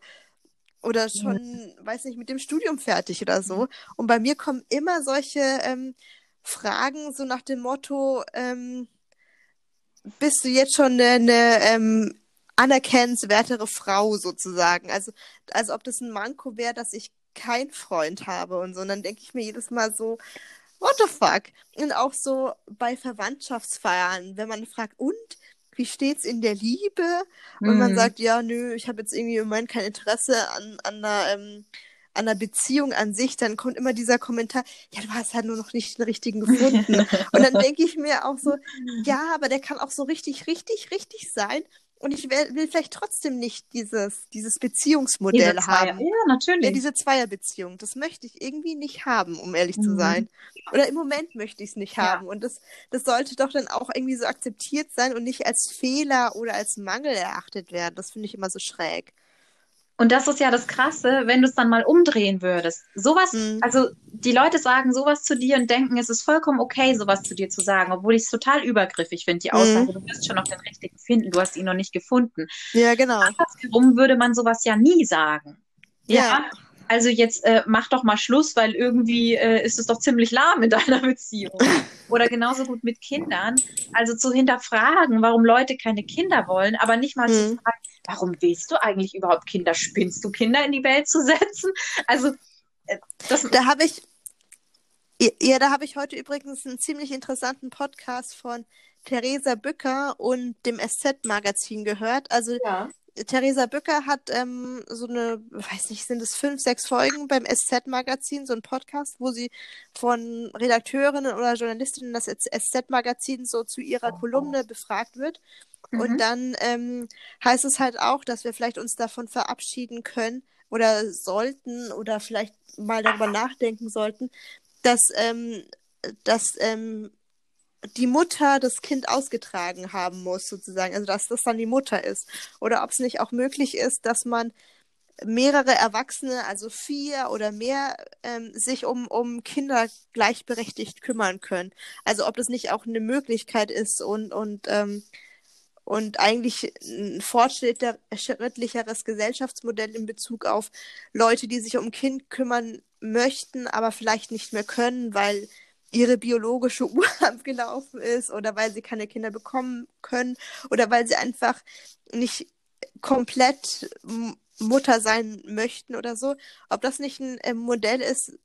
[SPEAKER 1] oder schon, mhm. weiß nicht, mit dem Studium fertig oder so. Und bei mir kommen immer solche ähm, Fragen so nach dem Motto, ähm, bist du jetzt schon eine, eine ähm, anerkennenswertere Frau sozusagen. Also, also ob das ein Manko wäre, dass ich keinen Freund habe und so. Und dann denke ich mir jedes Mal so, what the fuck? Und auch so bei Verwandtschaftsfeiern, wenn man fragt, und wie steht's in der Liebe? Und mm. man mhm. sagt, ja, nö, ich habe jetzt irgendwie im Moment kein Interesse an, an einer ähm, an der Beziehung an sich, dann kommt immer dieser Kommentar, ja, du hast halt nur noch nicht den richtigen gefunden. und dann denke ich mir auch so, ja, aber der kann auch so richtig, richtig, richtig sein. Und ich will, will vielleicht trotzdem nicht dieses, dieses Beziehungsmodell diese haben.
[SPEAKER 2] Ja, natürlich. Ja,
[SPEAKER 1] diese Zweierbeziehung. Das möchte ich irgendwie nicht haben, um ehrlich mhm. zu sein. Oder im Moment möchte ich es nicht haben. Ja. Und das, das sollte doch dann auch irgendwie so akzeptiert sein und nicht als Fehler oder als Mangel erachtet werden. Das finde ich immer so schräg.
[SPEAKER 2] Und das ist ja das Krasse, wenn du es dann mal umdrehen würdest. Sowas, mhm. also die Leute sagen sowas zu dir und denken, es ist vollkommen okay, sowas zu dir zu sagen, obwohl ich es total übergriffig finde, die mhm. Aussage, mhm. du wirst schon noch den richtigen finden, du hast ihn noch nicht gefunden.
[SPEAKER 1] Ja, genau.
[SPEAKER 2] Andersherum würde man sowas ja nie sagen. ja? ja also jetzt äh, mach doch mal Schluss, weil irgendwie äh, ist es doch ziemlich lahm in deiner Beziehung. Oder genauso gut mit Kindern. Also zu hinterfragen, warum Leute keine Kinder wollen, aber nicht mal mhm. zu fragen, warum willst du eigentlich überhaupt Kinder? Spinnst du Kinder in die Welt zu setzen? Also
[SPEAKER 1] äh, das. Da habe ich ja, da habe ich heute übrigens einen ziemlich interessanten Podcast von Theresa Bücker und dem SZ-Magazin gehört. Also ja. Theresa Bücker hat ähm, so eine, weiß nicht, sind es fünf, sechs Folgen beim SZ-Magazin, so ein Podcast, wo sie von Redakteurinnen oder Journalistinnen des SZ-Magazins so zu ihrer Kolumne befragt wird. Mhm. Und dann ähm, heißt es halt auch, dass wir vielleicht uns davon verabschieden können oder sollten oder vielleicht mal darüber nachdenken sollten, dass, ähm, dass ähm, die Mutter das Kind ausgetragen haben muss, sozusagen. Also, dass das dann die Mutter ist. Oder ob es nicht auch möglich ist, dass man mehrere Erwachsene, also vier oder mehr, ähm, sich um, um Kinder gleichberechtigt kümmern können. Also, ob das nicht auch eine Möglichkeit ist und, und, ähm, und eigentlich ein fortschrittlicheres Gesellschaftsmodell in Bezug auf Leute, die sich um Kind kümmern möchten, aber vielleicht nicht mehr können, weil ihre biologische Uhr abgelaufen ist oder weil sie keine Kinder bekommen können oder weil sie einfach nicht komplett Mutter sein möchten oder so. Ob das nicht ein äh, Modell ist,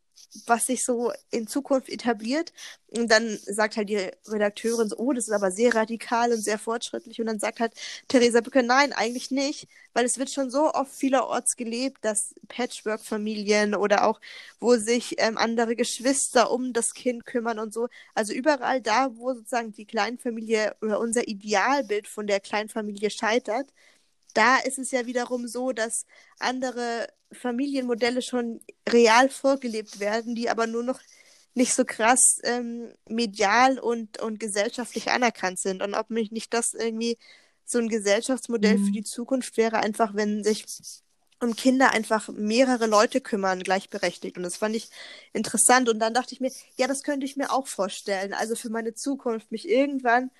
[SPEAKER 1] was sich so in Zukunft etabliert. Und dann sagt halt die Redakteurin so, oh, das ist aber sehr radikal und sehr fortschrittlich. Und dann sagt halt Theresa Bücke, nein, eigentlich nicht, weil es wird schon so oft vielerorts gelebt, dass Patchwork-Familien oder auch, wo sich ähm, andere Geschwister um das Kind kümmern und so. Also überall da, wo sozusagen die Kleinfamilie oder unser Idealbild von der Kleinfamilie scheitert, da ist es ja wiederum so, dass andere Familienmodelle schon real vorgelebt werden, die aber nur noch nicht so krass ähm, medial und, und gesellschaftlich anerkannt sind. Und ob mich nicht das irgendwie so ein Gesellschaftsmodell mhm. für die Zukunft wäre, einfach wenn sich um Kinder einfach mehrere Leute kümmern, gleichberechtigt. Und das fand ich interessant. Und dann dachte ich mir, ja, das könnte ich mir auch vorstellen. Also für meine Zukunft, mich irgendwann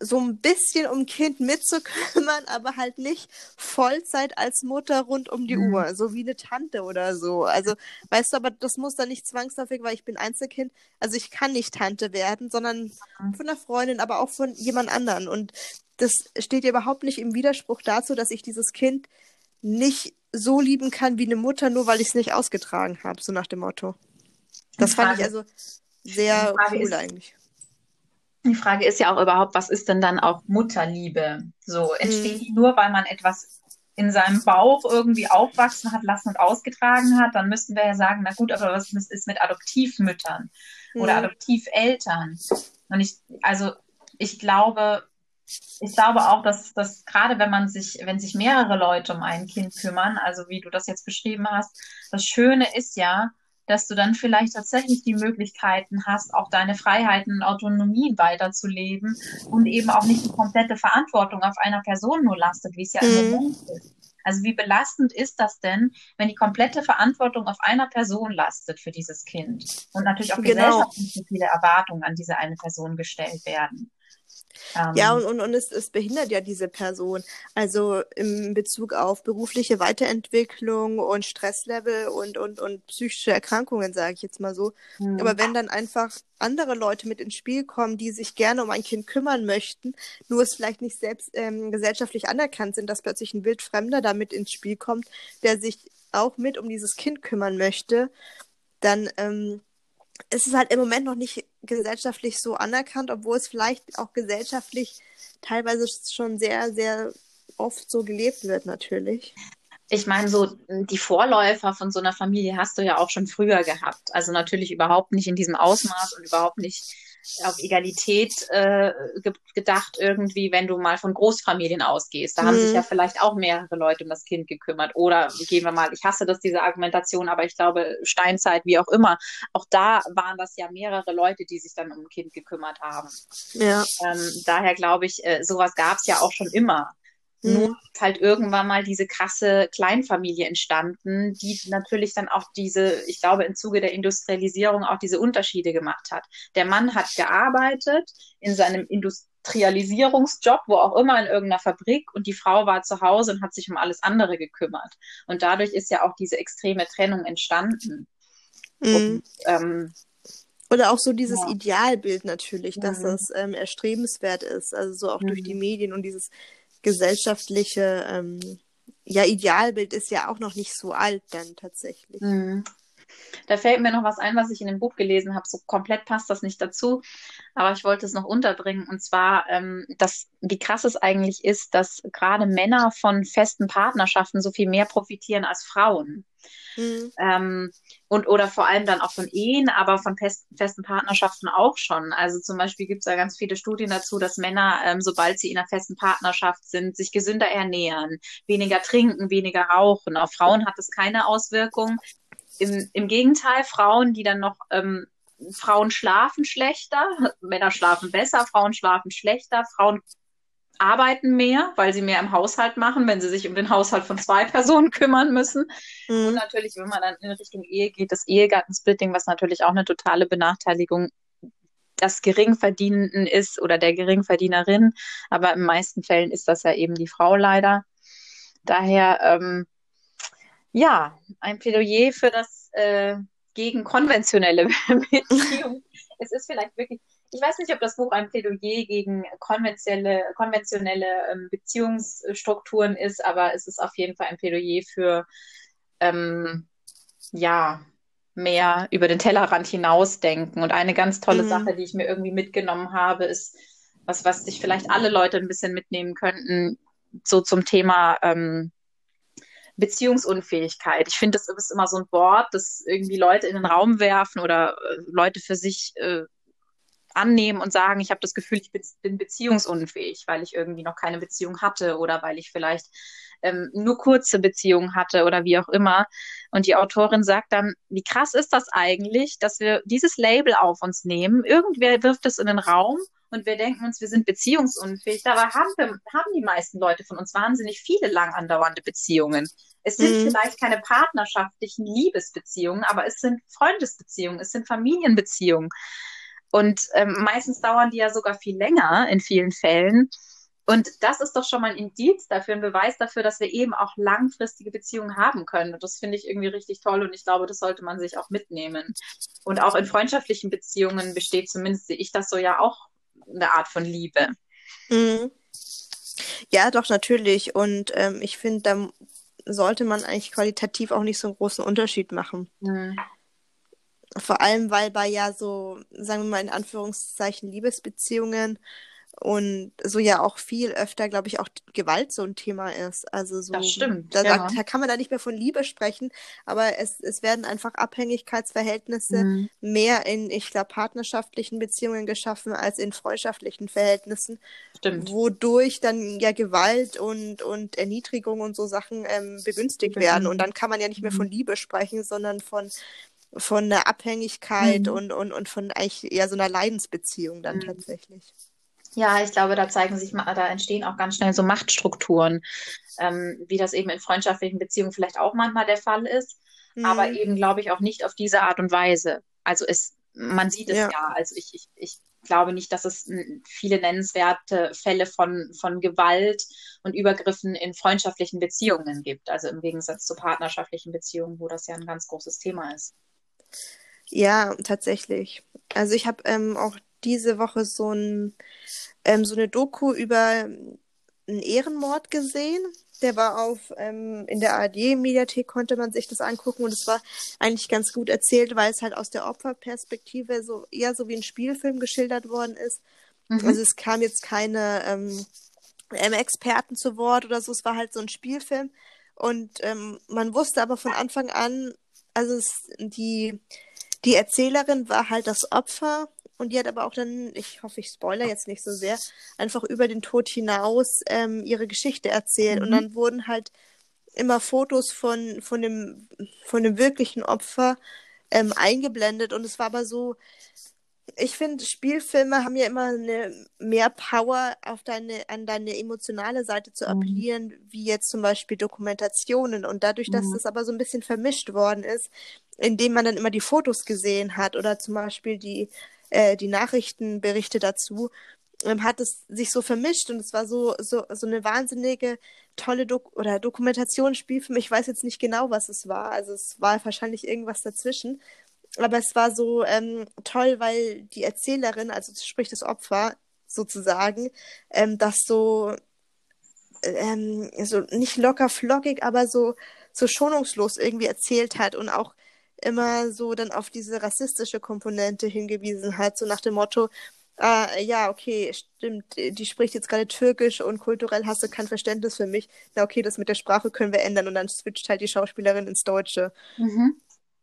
[SPEAKER 1] so ein bisschen um Kind mitzukümmern, aber halt nicht Vollzeit als Mutter rund um die mhm. Uhr, so wie eine Tante oder so. Also, weißt du, aber das muss dann nicht zwangsläufig, weil ich bin Einzelkind. Also ich kann nicht Tante werden, sondern mhm. von einer Freundin, aber auch von jemand anderen. Und das steht ja überhaupt nicht im Widerspruch dazu, dass ich dieses Kind nicht so lieben kann wie eine Mutter, nur weil ich es nicht ausgetragen habe, so nach dem Motto. Das fand ich also sehr cool ist, eigentlich.
[SPEAKER 2] Die Frage ist ja auch überhaupt, was ist denn dann auch Mutterliebe? So, entsteht mhm. die nur, weil man etwas in seinem Bauch irgendwie aufwachsen hat lassen und ausgetragen hat, dann müssten wir ja sagen, na gut, aber was ist mit Adoptivmüttern mhm. oder Adoptiveltern? Und ich, also ich glaube, ich glaube auch, dass, dass gerade wenn man sich, wenn sich mehrere Leute um ein Kind kümmern, also wie du das jetzt beschrieben hast, das Schöne ist ja, dass du dann vielleicht tatsächlich die Möglichkeiten hast, auch deine Freiheiten und Autonomie weiterzuleben und eben auch nicht die komplette Verantwortung auf einer Person nur lastet, wie es ja mhm. im Moment ist. Also wie belastend ist das denn, wenn die komplette Verantwortung auf einer Person lastet für dieses Kind und natürlich auch genau. gesellschaftlich so viele Erwartungen an diese eine Person gestellt werden?
[SPEAKER 1] Ähm, ja, und, und, und es, es behindert ja diese Person. Also im Bezug auf berufliche Weiterentwicklung und Stresslevel und, und, und psychische Erkrankungen, sage ich jetzt mal so. Mhm. Aber wenn dann einfach andere Leute mit ins Spiel kommen, die sich gerne um ein Kind kümmern möchten, nur es vielleicht nicht selbst ähm, gesellschaftlich anerkannt sind, dass plötzlich ein Wildfremder da mit ins Spiel kommt, der sich auch mit um dieses Kind kümmern möchte, dann ähm, ist es halt im Moment noch nicht gesellschaftlich so anerkannt, obwohl es vielleicht auch gesellschaftlich teilweise schon sehr, sehr oft so gelebt wird, natürlich.
[SPEAKER 2] Ich meine, so die Vorläufer von so einer Familie hast du ja auch schon früher gehabt. Also natürlich überhaupt nicht in diesem Ausmaß und überhaupt nicht auf Egalität äh, ge gedacht irgendwie, wenn du mal von Großfamilien ausgehst. Da mhm. haben sich ja mhm. vielleicht auch mehrere Leute um das Kind gekümmert. Oder gehen wir mal, ich hasse das, diese Argumentation, aber ich glaube, Steinzeit, wie auch immer, auch da waren das ja mehrere Leute, die sich dann um ein Kind gekümmert haben. Ja. Ähm, daher glaube ich, äh, sowas gab es ja auch schon immer. Mhm. Nur ist halt irgendwann mal diese krasse Kleinfamilie entstanden, die natürlich dann auch diese, ich glaube, im Zuge der Industrialisierung auch diese Unterschiede gemacht hat. Der Mann hat gearbeitet in seinem Industrialisierungsjob, wo auch immer in irgendeiner Fabrik und die Frau war zu Hause und hat sich um alles andere gekümmert. Und dadurch ist ja auch diese extreme Trennung entstanden. Mhm. Und,
[SPEAKER 1] ähm, oder auch so dieses ja. Idealbild natürlich, dass mhm. das ähm, erstrebenswert ist, also so auch mhm. durch die Medien und dieses gesellschaftliche ähm, ja, Idealbild ist ja auch noch nicht so alt dann tatsächlich. Mhm.
[SPEAKER 2] Da fällt mir noch was ein, was ich in dem Buch gelesen habe. So komplett passt das nicht dazu, aber ich wollte es noch unterbringen. Und zwar, ähm, dass, wie krass es eigentlich ist, dass gerade Männer von festen Partnerschaften so viel mehr profitieren als Frauen. Mhm. Ähm, und oder vor allem dann auch von Ehen, aber von fest, festen Partnerschaften auch schon. Also zum Beispiel gibt es da ganz viele Studien dazu, dass Männer, ähm, sobald sie in einer festen Partnerschaft sind, sich gesünder ernähren, weniger trinken, weniger rauchen. Auf Frauen hat das keine Auswirkung. Im, im Gegenteil, Frauen, die dann noch ähm, Frauen schlafen schlechter, Männer schlafen besser, Frauen schlafen schlechter, Frauen arbeiten mehr, weil sie mehr im Haushalt machen, wenn sie sich um den Haushalt von zwei Personen kümmern müssen. Mhm. Und natürlich, wenn man dann in Richtung Ehe geht, das Ehegattensplitting, was natürlich auch eine totale Benachteiligung des Geringverdienenden ist oder der Geringverdienerin. Aber in meisten Fällen ist das ja eben die Frau leider. Daher, ähm, ja, ein Plädoyer für das äh, gegen konventionelle Beziehung. es ist vielleicht wirklich ich weiß nicht, ob das Buch ein Plädoyer gegen konventionelle, konventionelle ähm, Beziehungsstrukturen ist, aber es ist auf jeden Fall ein Plädoyer für ähm, ja mehr über den Tellerrand hinausdenken. Und eine ganz tolle mhm. Sache, die ich mir irgendwie mitgenommen habe, ist was, was sich vielleicht alle Leute ein bisschen mitnehmen könnten, so zum Thema ähm, Beziehungsunfähigkeit. Ich finde, das ist immer so ein Wort, das irgendwie Leute in den Raum werfen oder äh, Leute für sich äh, annehmen und sagen, ich habe das Gefühl, ich bin beziehungsunfähig, weil ich irgendwie noch keine Beziehung hatte oder weil ich vielleicht ähm, nur kurze Beziehungen hatte oder wie auch immer. Und die Autorin sagt dann, wie krass ist das eigentlich, dass wir dieses Label auf uns nehmen? Irgendwer wirft es in den Raum und wir denken uns, wir sind beziehungsunfähig. Dabei haben, wir, haben die meisten Leute von uns wahnsinnig viele lang andauernde Beziehungen. Es sind mhm. vielleicht keine partnerschaftlichen Liebesbeziehungen, aber es sind Freundesbeziehungen, es sind Familienbeziehungen. Und ähm, meistens dauern die ja sogar viel länger in vielen Fällen. Und das ist doch schon mal ein Indiz dafür, ein Beweis dafür, dass wir eben auch langfristige Beziehungen haben können. Und das finde ich irgendwie richtig toll und ich glaube, das sollte man sich auch mitnehmen. Und auch in freundschaftlichen Beziehungen besteht zumindest, sehe ich das so ja auch eine Art von Liebe. Mhm.
[SPEAKER 1] Ja, doch, natürlich. Und ähm, ich finde, da sollte man eigentlich qualitativ auch nicht so einen großen Unterschied machen. Mhm. Vor allem, weil bei ja so, sagen wir mal in Anführungszeichen, Liebesbeziehungen und so ja auch viel öfter, glaube ich, auch Gewalt so ein Thema ist. Also so,
[SPEAKER 2] Das stimmt,
[SPEAKER 1] da,
[SPEAKER 2] ja.
[SPEAKER 1] da kann man da nicht mehr von Liebe sprechen, aber es, es werden einfach Abhängigkeitsverhältnisse
[SPEAKER 2] Mhm.
[SPEAKER 1] mehr in, ich glaube, partnerschaftlichen Beziehungen geschaffen als in freundschaftlichen Verhältnissen,
[SPEAKER 2] Stimmt.
[SPEAKER 1] wodurch dann ja Gewalt und, und Erniedrigung und so Sachen ähm, begünstigt werden. Und dann kann man ja nicht mehr von
[SPEAKER 2] Mhm.
[SPEAKER 1] Liebe sprechen, sondern von, von einer Abhängigkeit
[SPEAKER 2] Mhm.
[SPEAKER 1] und, und, und von eigentlich eher so einer Leidensbeziehung dann
[SPEAKER 2] Mhm.
[SPEAKER 1] tatsächlich.
[SPEAKER 2] Ja, ich glaube, da zeigen sich, da entstehen auch ganz schnell so Machtstrukturen, ähm, wie das eben in freundschaftlichen Beziehungen vielleicht auch manchmal der Fall ist, aber
[SPEAKER 1] Mhm.
[SPEAKER 2] eben, glaube ich, auch nicht auf diese Art und Weise. Also es, man sieht es
[SPEAKER 1] Ja.
[SPEAKER 2] ja. Also ich, ich, ich glaube nicht, dass es viele nennenswerte Fälle von, von Gewalt und Übergriffen in freundschaftlichen Beziehungen gibt. Also im Gegensatz zu partnerschaftlichen Beziehungen, wo das ja ein ganz großes Thema ist.
[SPEAKER 1] Ja, tatsächlich. Also ich habe ähm, auch diese Woche so, ein, ähm, so eine Doku über einen Ehrenmord gesehen. Der war auf ähm, in der ARD-Mediathek konnte man sich das angucken und es war eigentlich ganz gut erzählt, weil es halt aus der Opferperspektive so eher so wie ein Spielfilm geschildert worden ist.
[SPEAKER 2] Mhm.
[SPEAKER 1] Also es kam jetzt keine ähm, ähm, Experten zu Wort oder so, es war halt so ein Spielfilm. Und ähm, man wusste aber von Anfang an, also es, die, die Erzählerin war halt das Opfer und die hat aber auch dann, ich hoffe, ich spoiler jetzt nicht so sehr, einfach über den Tod hinaus ähm, ihre Geschichte erzählt. Und
[SPEAKER 2] Mhm.
[SPEAKER 1] dann wurden halt immer Fotos von, von, dem, von dem wirklichen Opfer ähm, eingeblendet. Und es war aber so, ich finde, Spielfilme haben ja immer eine mehr Power auf deine, an deine emotionale Seite zu
[SPEAKER 2] Mhm.
[SPEAKER 1] appellieren, wie jetzt zum Beispiel Dokumentationen. Und dadurch, dass
[SPEAKER 2] Mhm.
[SPEAKER 1] das aber so ein bisschen vermischt worden ist, indem man dann immer die Fotos gesehen hat oder zum Beispiel die, äh, die Nachrichtenberichte dazu, ähm, hat es sich so vermischt und es war so, so, so eine wahnsinnige tolle Dok oder Dokumentationsspielfilm. Ich weiß jetzt nicht genau, was es war. Also es war wahrscheinlich irgendwas dazwischen. Aber es war so ähm, toll, weil die Erzählerin, also sprich das Opfer sozusagen, ähm, das so, ähm, so nicht locker flockig, aber so, so schonungslos irgendwie erzählt hat und auch immer so dann auf diese rassistische Komponente hingewiesen hat, so nach dem Motto, ah, ja, okay, stimmt, die spricht jetzt gerade Türkisch und kulturell hast du kein Verständnis für mich. Na okay, das mit der Sprache können wir ändern und dann switcht halt die Schauspielerin ins Deutsche.
[SPEAKER 2] Mhm.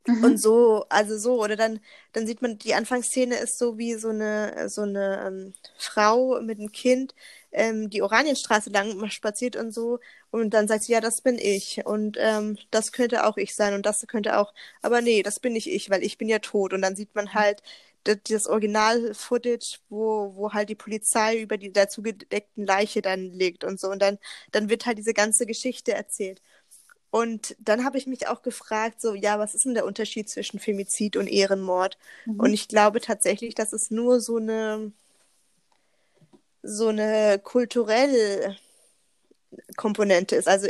[SPEAKER 2] Mhm.
[SPEAKER 1] Und so, also so, oder dann, dann sieht man, die Anfangsszene ist so wie so eine, so eine ähm, Frau mit einem Kind, ähm, die Oranienstraße lang spaziert und so. Und dann sagt sie, ja, das bin ich. Und ähm, das könnte auch ich sein und das könnte auch, aber nee, das bin nicht ich, weil ich bin ja tot. Und dann sieht man halt das, das Original-Footage, wo, wo halt die Polizei über die dazu gedeckten Leiche dann liegt und so. Und dann, dann wird halt diese ganze Geschichte erzählt. Und dann habe ich mich auch gefragt, so, ja, was ist denn der Unterschied zwischen Femizid und Ehrenmord?
[SPEAKER 2] Mhm.
[SPEAKER 1] Und ich glaube tatsächlich, dass es nur so eine, so eine kulturelle Komponente ist. Also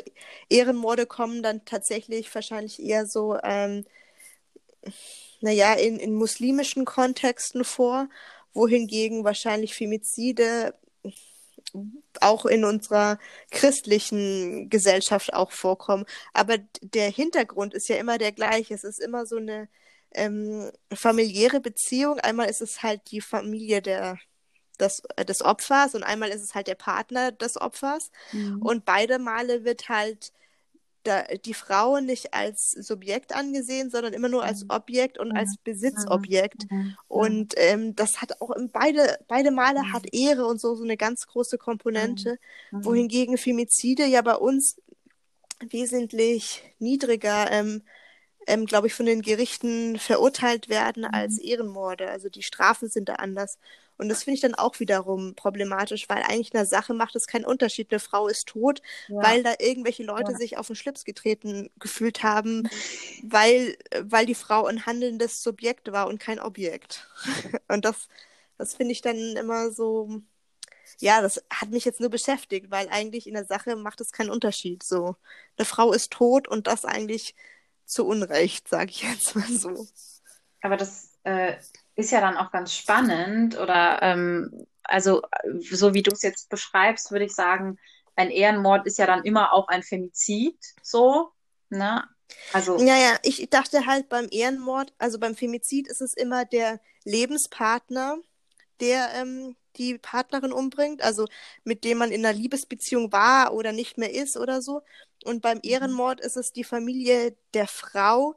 [SPEAKER 1] Ehrenmorde kommen dann tatsächlich wahrscheinlich eher so, ähm, naja, in, in muslimischen Kontexten vor, wohingegen wahrscheinlich Femizide auch in unserer christlichen Gesellschaft auch vorkommen. Aber der Hintergrund ist ja immer der gleiche. Es ist immer so eine ähm, familiäre Beziehung. Einmal ist es halt die Familie der, des, des Opfers und einmal ist es halt der Partner des Opfers.
[SPEAKER 2] Mhm.
[SPEAKER 1] Und beide Male wird halt die Frau nicht als Subjekt angesehen, sondern immer nur als Objekt und als Besitzobjekt.
[SPEAKER 2] Mhm.
[SPEAKER 1] Und ähm, das hat auch in beide, beide Male hat Ehre und so, so eine ganz große Komponente,
[SPEAKER 2] Mhm.
[SPEAKER 1] wohingegen Femizide ja bei uns wesentlich niedriger, ähm, ähm, glaube ich, von den Gerichten verurteilt werden als Ehrenmorde. Also die Strafen sind da anders. Und das finde ich dann auch wiederum problematisch, weil eigentlich in der Sache macht es keinen Unterschied. Eine Frau ist tot,
[SPEAKER 2] Ja.
[SPEAKER 1] weil da irgendwelche Leute
[SPEAKER 2] Ja.
[SPEAKER 1] sich auf den Schlips getreten gefühlt haben, weil, weil die Frau ein handelndes Subjekt war und kein Objekt. Und das, das finde ich dann immer so, ja, das hat mich jetzt nur beschäftigt, weil eigentlich in der Sache macht es keinen Unterschied. So, eine Frau ist tot und das eigentlich zu Unrecht, sage ich jetzt mal so.
[SPEAKER 2] Aber das äh, ist ja dann auch ganz spannend oder ähm, also so wie du es jetzt beschreibst, würde ich sagen, ein Ehrenmord ist ja dann immer auch ein Femizid, so, ne? Also,
[SPEAKER 1] Ja, ja, ich dachte halt beim Ehrenmord, also beim Femizid ist es immer der Lebenspartner, der ähm, die Partnerin umbringt, also mit dem man in einer Liebesbeziehung war oder nicht mehr ist oder so. Und beim mhm. Ehrenmord ist es die Familie der Frau,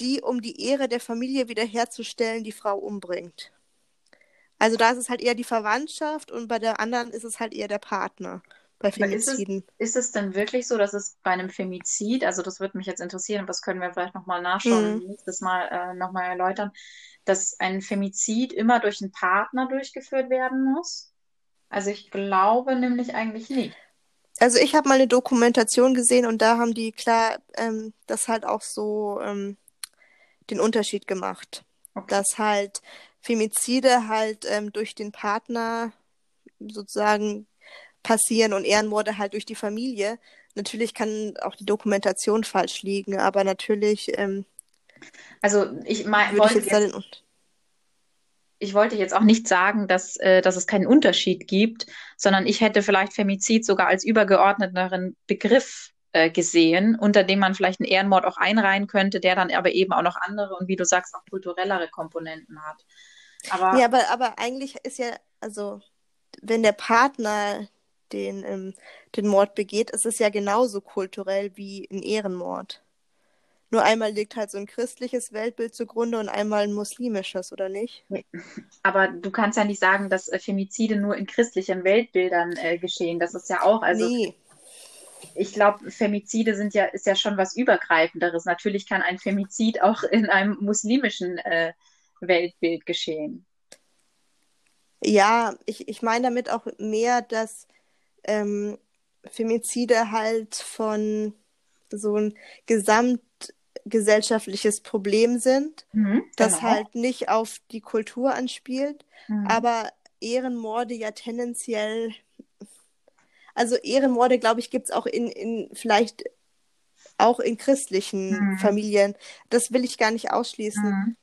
[SPEAKER 1] die, um die Ehre der Familie wiederherzustellen, die Frau umbringt. Also da ist es halt eher die Verwandtschaft und bei der anderen ist es halt eher der Partner bei
[SPEAKER 2] Femiziden. Ist es, ist es denn wirklich so, dass es bei einem Femizid, also das würde mich jetzt interessieren, das können wir vielleicht nochmal nachschauen, mhm. nächstes Mal äh, nochmal erläutern, dass ein Femizid immer durch einen Partner durchgeführt werden muss? Also ich glaube nämlich eigentlich nicht.
[SPEAKER 1] Also ich habe mal eine Dokumentation gesehen und da haben die klar ähm, das halt auch so ähm, den Unterschied gemacht. Okay. Dass halt Femizide halt ähm, durch den Partner sozusagen passieren und Ehrenmorde halt durch die Familie. Natürlich kann auch die Dokumentation falsch liegen, aber natürlich. Ähm,
[SPEAKER 2] also ich mein, wollte ich jetzt, jetzt ich wollte jetzt auch nicht sagen, dass, äh, dass es keinen Unterschied gibt, sondern ich hätte vielleicht Femizid sogar als übergeordneteren Begriff äh, gesehen, unter dem man vielleicht einen Ehrenmord auch einreihen könnte, der dann aber eben auch noch andere und wie du sagst, auch kulturellere Komponenten hat.
[SPEAKER 1] Aber, ja, aber, aber eigentlich ist ja, also wenn der Partner den, ähm, den Mord begeht, ist es ja genauso kulturell wie ein Ehrenmord. Nur einmal liegt halt so ein christliches Weltbild zugrunde und einmal ein muslimisches, oder nicht?
[SPEAKER 2] Aber du kannst ja nicht sagen, dass äh, Femizide nur in christlichen Weltbildern äh, geschehen. Das ist ja auch, also. Nee. Ich glaube, Femizide sind ja, ist ja schon was Übergreifenderes. Natürlich kann ein Femizid auch in einem muslimischen äh, Weltbild geschehen.
[SPEAKER 1] Ja, ich, ich meine damit auch mehr, dass ähm, Femizide halt von so ein gesamtgesellschaftliches Problem sind, mhm, das genau. halt nicht auf die Kultur anspielt, mhm. aber Ehrenmorde ja tendenziell, also Ehrenmorde, glaube ich, gibt es auch in, in vielleicht auch in christlichen mhm. Familien. Das will ich gar nicht ausschließen. Mhm.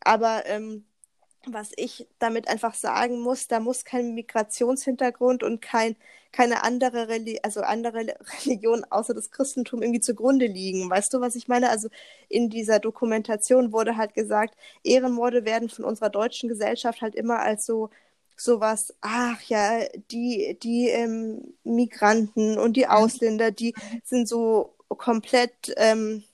[SPEAKER 1] Aber ähm, was ich damit einfach sagen muss, da muss kein Migrationshintergrund und kein, keine andere, Reli also andere Religion außer das Christentum irgendwie zugrunde liegen. Weißt du, was ich meine? Also in dieser Dokumentation wurde halt gesagt, Ehrenmorde werden von unserer deutschen Gesellschaft halt immer als so sowas, ach ja, die, die ähm, Migranten und die Ausländer, die sind so komplett ähm,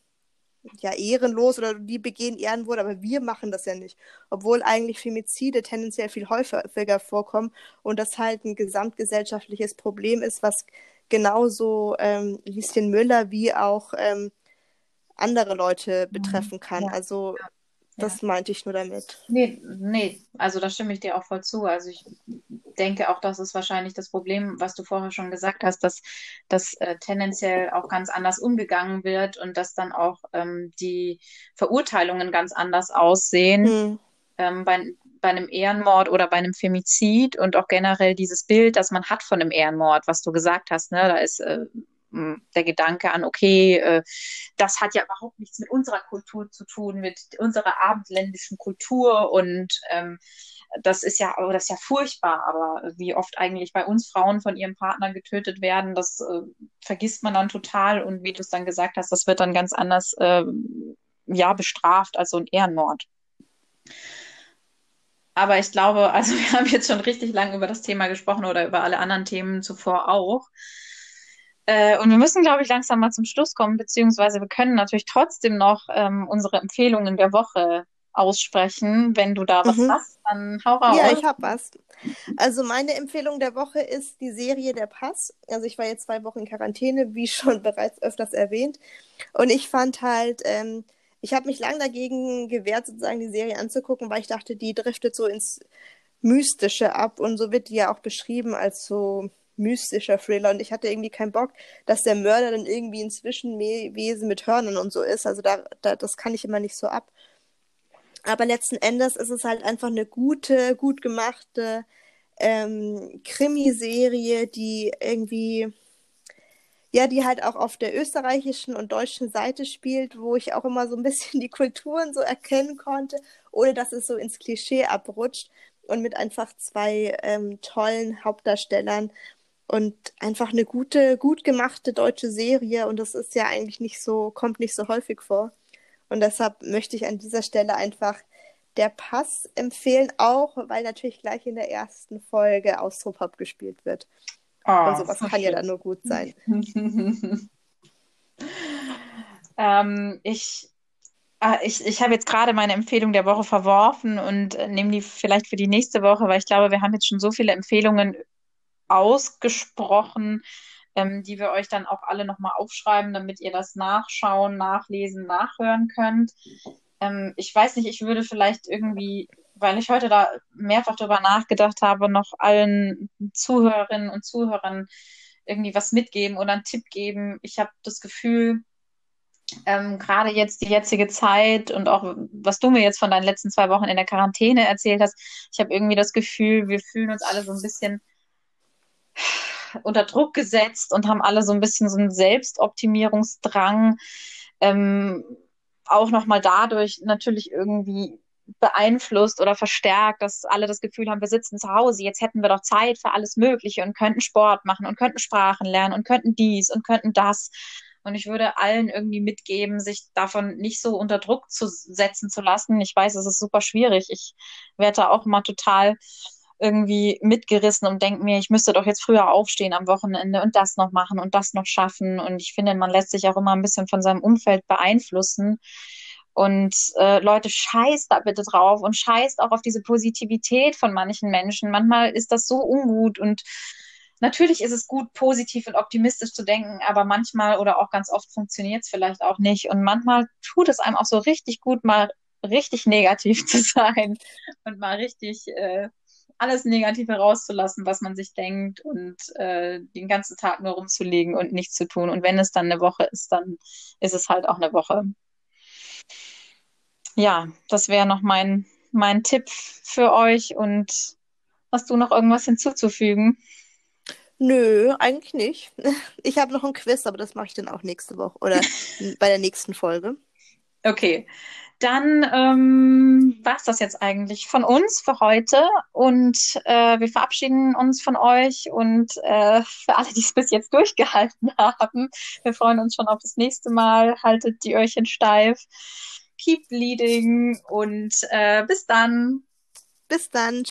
[SPEAKER 1] ja ehrenlos oder die begehen Ehrenmord, aber wir machen das ja nicht. Obwohl eigentlich Femizide tendenziell viel häufiger vorkommen und das halt ein gesamtgesellschaftliches Problem ist, was genauso ähm, Lieschen Müller wie auch ähm, andere Leute mhm. betreffen kann. Ja. Also das ja. meinte ich nur damit.
[SPEAKER 2] Nee, nee, also da stimme ich dir auch voll zu. Also ich denke auch, das ist wahrscheinlich das Problem, was du vorher schon gesagt hast, dass das äh, tendenziell auch ganz anders umgegangen wird und dass dann auch ähm, die Verurteilungen ganz anders aussehen. Hm. Ähm, bei, bei einem Ehrenmord oder bei einem Femizid und auch generell dieses Bild, das man hat von einem Ehrenmord, was du gesagt hast, ne, da ist äh, der Gedanke an, okay, äh, das hat ja überhaupt nichts mit unserer Kultur zu tun, mit unserer abendländischen Kultur und ähm, das ist ja, das ist ja furchtbar, aber wie oft eigentlich bei uns Frauen von ihrem Partner getötet werden, das äh, vergisst man dann total und wie du es dann gesagt hast, das wird dann ganz anders äh, ja bestraft als so ein Ehrenmord. Aber ich glaube, also wir haben jetzt schon richtig lange über das Thema gesprochen oder über alle anderen Themen zuvor auch. Äh, und wir müssen, glaube ich, langsam mal zum Schluss kommen, beziehungsweise wir können natürlich trotzdem noch ähm, unsere Empfehlungen der Woche aussprechen. Wenn du da was mhm. hast, dann hau raus.
[SPEAKER 1] Ja, ich habe was. Also meine Empfehlung der Woche ist die Serie Der Pass. Also ich war jetzt zwei Wochen in Quarantäne, wie schon bereits öfters erwähnt. Und ich fand halt, ähm, ich habe mich lang dagegen gewehrt, sozusagen die Serie anzugucken, weil ich dachte, die driftet so ins Mystische ab. Und so wird die ja auch beschrieben als so mystischer Thriller und ich hatte irgendwie keinen Bock, dass der Mörder dann irgendwie ein Zwischenwesen mit Hörnern und so ist. Also da, da, das kann ich immer nicht so ab. Aber letzten Endes ist es halt einfach eine gute, gut gemachte ähm, Krimiserie, die irgendwie, ja, die halt auch auf der österreichischen und deutschen Seite spielt, wo ich auch immer so ein bisschen die Kulturen so erkennen konnte, ohne dass es so ins Klischee abrutscht und mit einfach zwei ähm, tollen Hauptdarstellern und einfach eine gute, gut gemachte deutsche Serie und das ist ja eigentlich nicht so, kommt nicht so häufig vor. Und deshalb möchte ich an dieser Stelle einfach Der Pass empfehlen auch, weil natürlich gleich in der ersten Folge Austropop gespielt wird. Oh, Und sowas so kann schön. ja dann nur gut sein.
[SPEAKER 2] ähm, ich äh, ich, ich habe jetzt gerade meine Empfehlung der Woche verworfen und äh, nehme die vielleicht für die nächste Woche, weil ich glaube, wir haben jetzt schon so viele Empfehlungen ausgesprochen, ähm, die wir euch dann auch alle nochmal aufschreiben, damit ihr das nachschauen, nachlesen, nachhören könnt. Ähm, ich weiß nicht, ich würde vielleicht irgendwie, weil ich heute da mehrfach drüber nachgedacht habe, noch allen Zuhörerinnen und Zuhörern irgendwie was mitgeben oder einen Tipp geben. Ich habe das Gefühl, ähm, gerade jetzt die jetzige Zeit und auch was du mir jetzt von deinen letzten zwei Wochen in der Quarantäne erzählt hast, ich habe irgendwie das Gefühl, wir fühlen uns alle so ein bisschen unter Druck gesetzt und haben alle so ein bisschen so einen Selbstoptimierungsdrang, ähm, auch nochmal dadurch natürlich irgendwie beeinflusst oder verstärkt, dass alle das Gefühl haben, wir sitzen zu Hause, jetzt hätten wir doch Zeit für alles Mögliche und könnten Sport machen und könnten Sprachen lernen und könnten dies und könnten das. Und ich würde allen irgendwie mitgeben, sich davon nicht so unter Druck zu setzen zu lassen. Ich weiß, es ist super schwierig. Ich werde da auch immer total irgendwie mitgerissen und denke mir, ich müsste doch jetzt früher aufstehen am Wochenende und das noch machen und das noch schaffen. Und ich finde, man lässt sich auch immer ein bisschen von seinem Umfeld beeinflussen. Und äh, Leute, scheißt da bitte drauf und scheißt auch auf diese Positivität von manchen Menschen. Manchmal ist das so ungut und natürlich ist es gut, positiv und optimistisch zu denken, aber manchmal oder auch ganz oft funktioniert es vielleicht auch nicht. Und manchmal tut es einem auch so richtig gut, mal richtig negativ zu sein und mal richtig äh, alles Negative rauszulassen, was man sich denkt und äh, den ganzen Tag nur rumzulegen und nichts zu tun. Und wenn es dann eine Woche ist, dann ist es halt auch eine Woche. Ja, das wäre noch mein, mein Tipp für euch. Und hast du noch irgendwas hinzuzufügen?
[SPEAKER 1] Nö, eigentlich nicht. Ich habe noch ein Quiz, aber das mache ich dann auch nächste Woche oder bei der nächsten Folge.
[SPEAKER 2] Okay, dann ähm, war es das jetzt eigentlich von uns für heute und äh, wir verabschieden uns von euch und äh, für alle, die es bis jetzt durchgehalten haben, wir freuen uns schon auf das nächste Mal. Haltet die Öhrchen steif, keep bleeding und äh, bis dann.
[SPEAKER 1] Bis dann.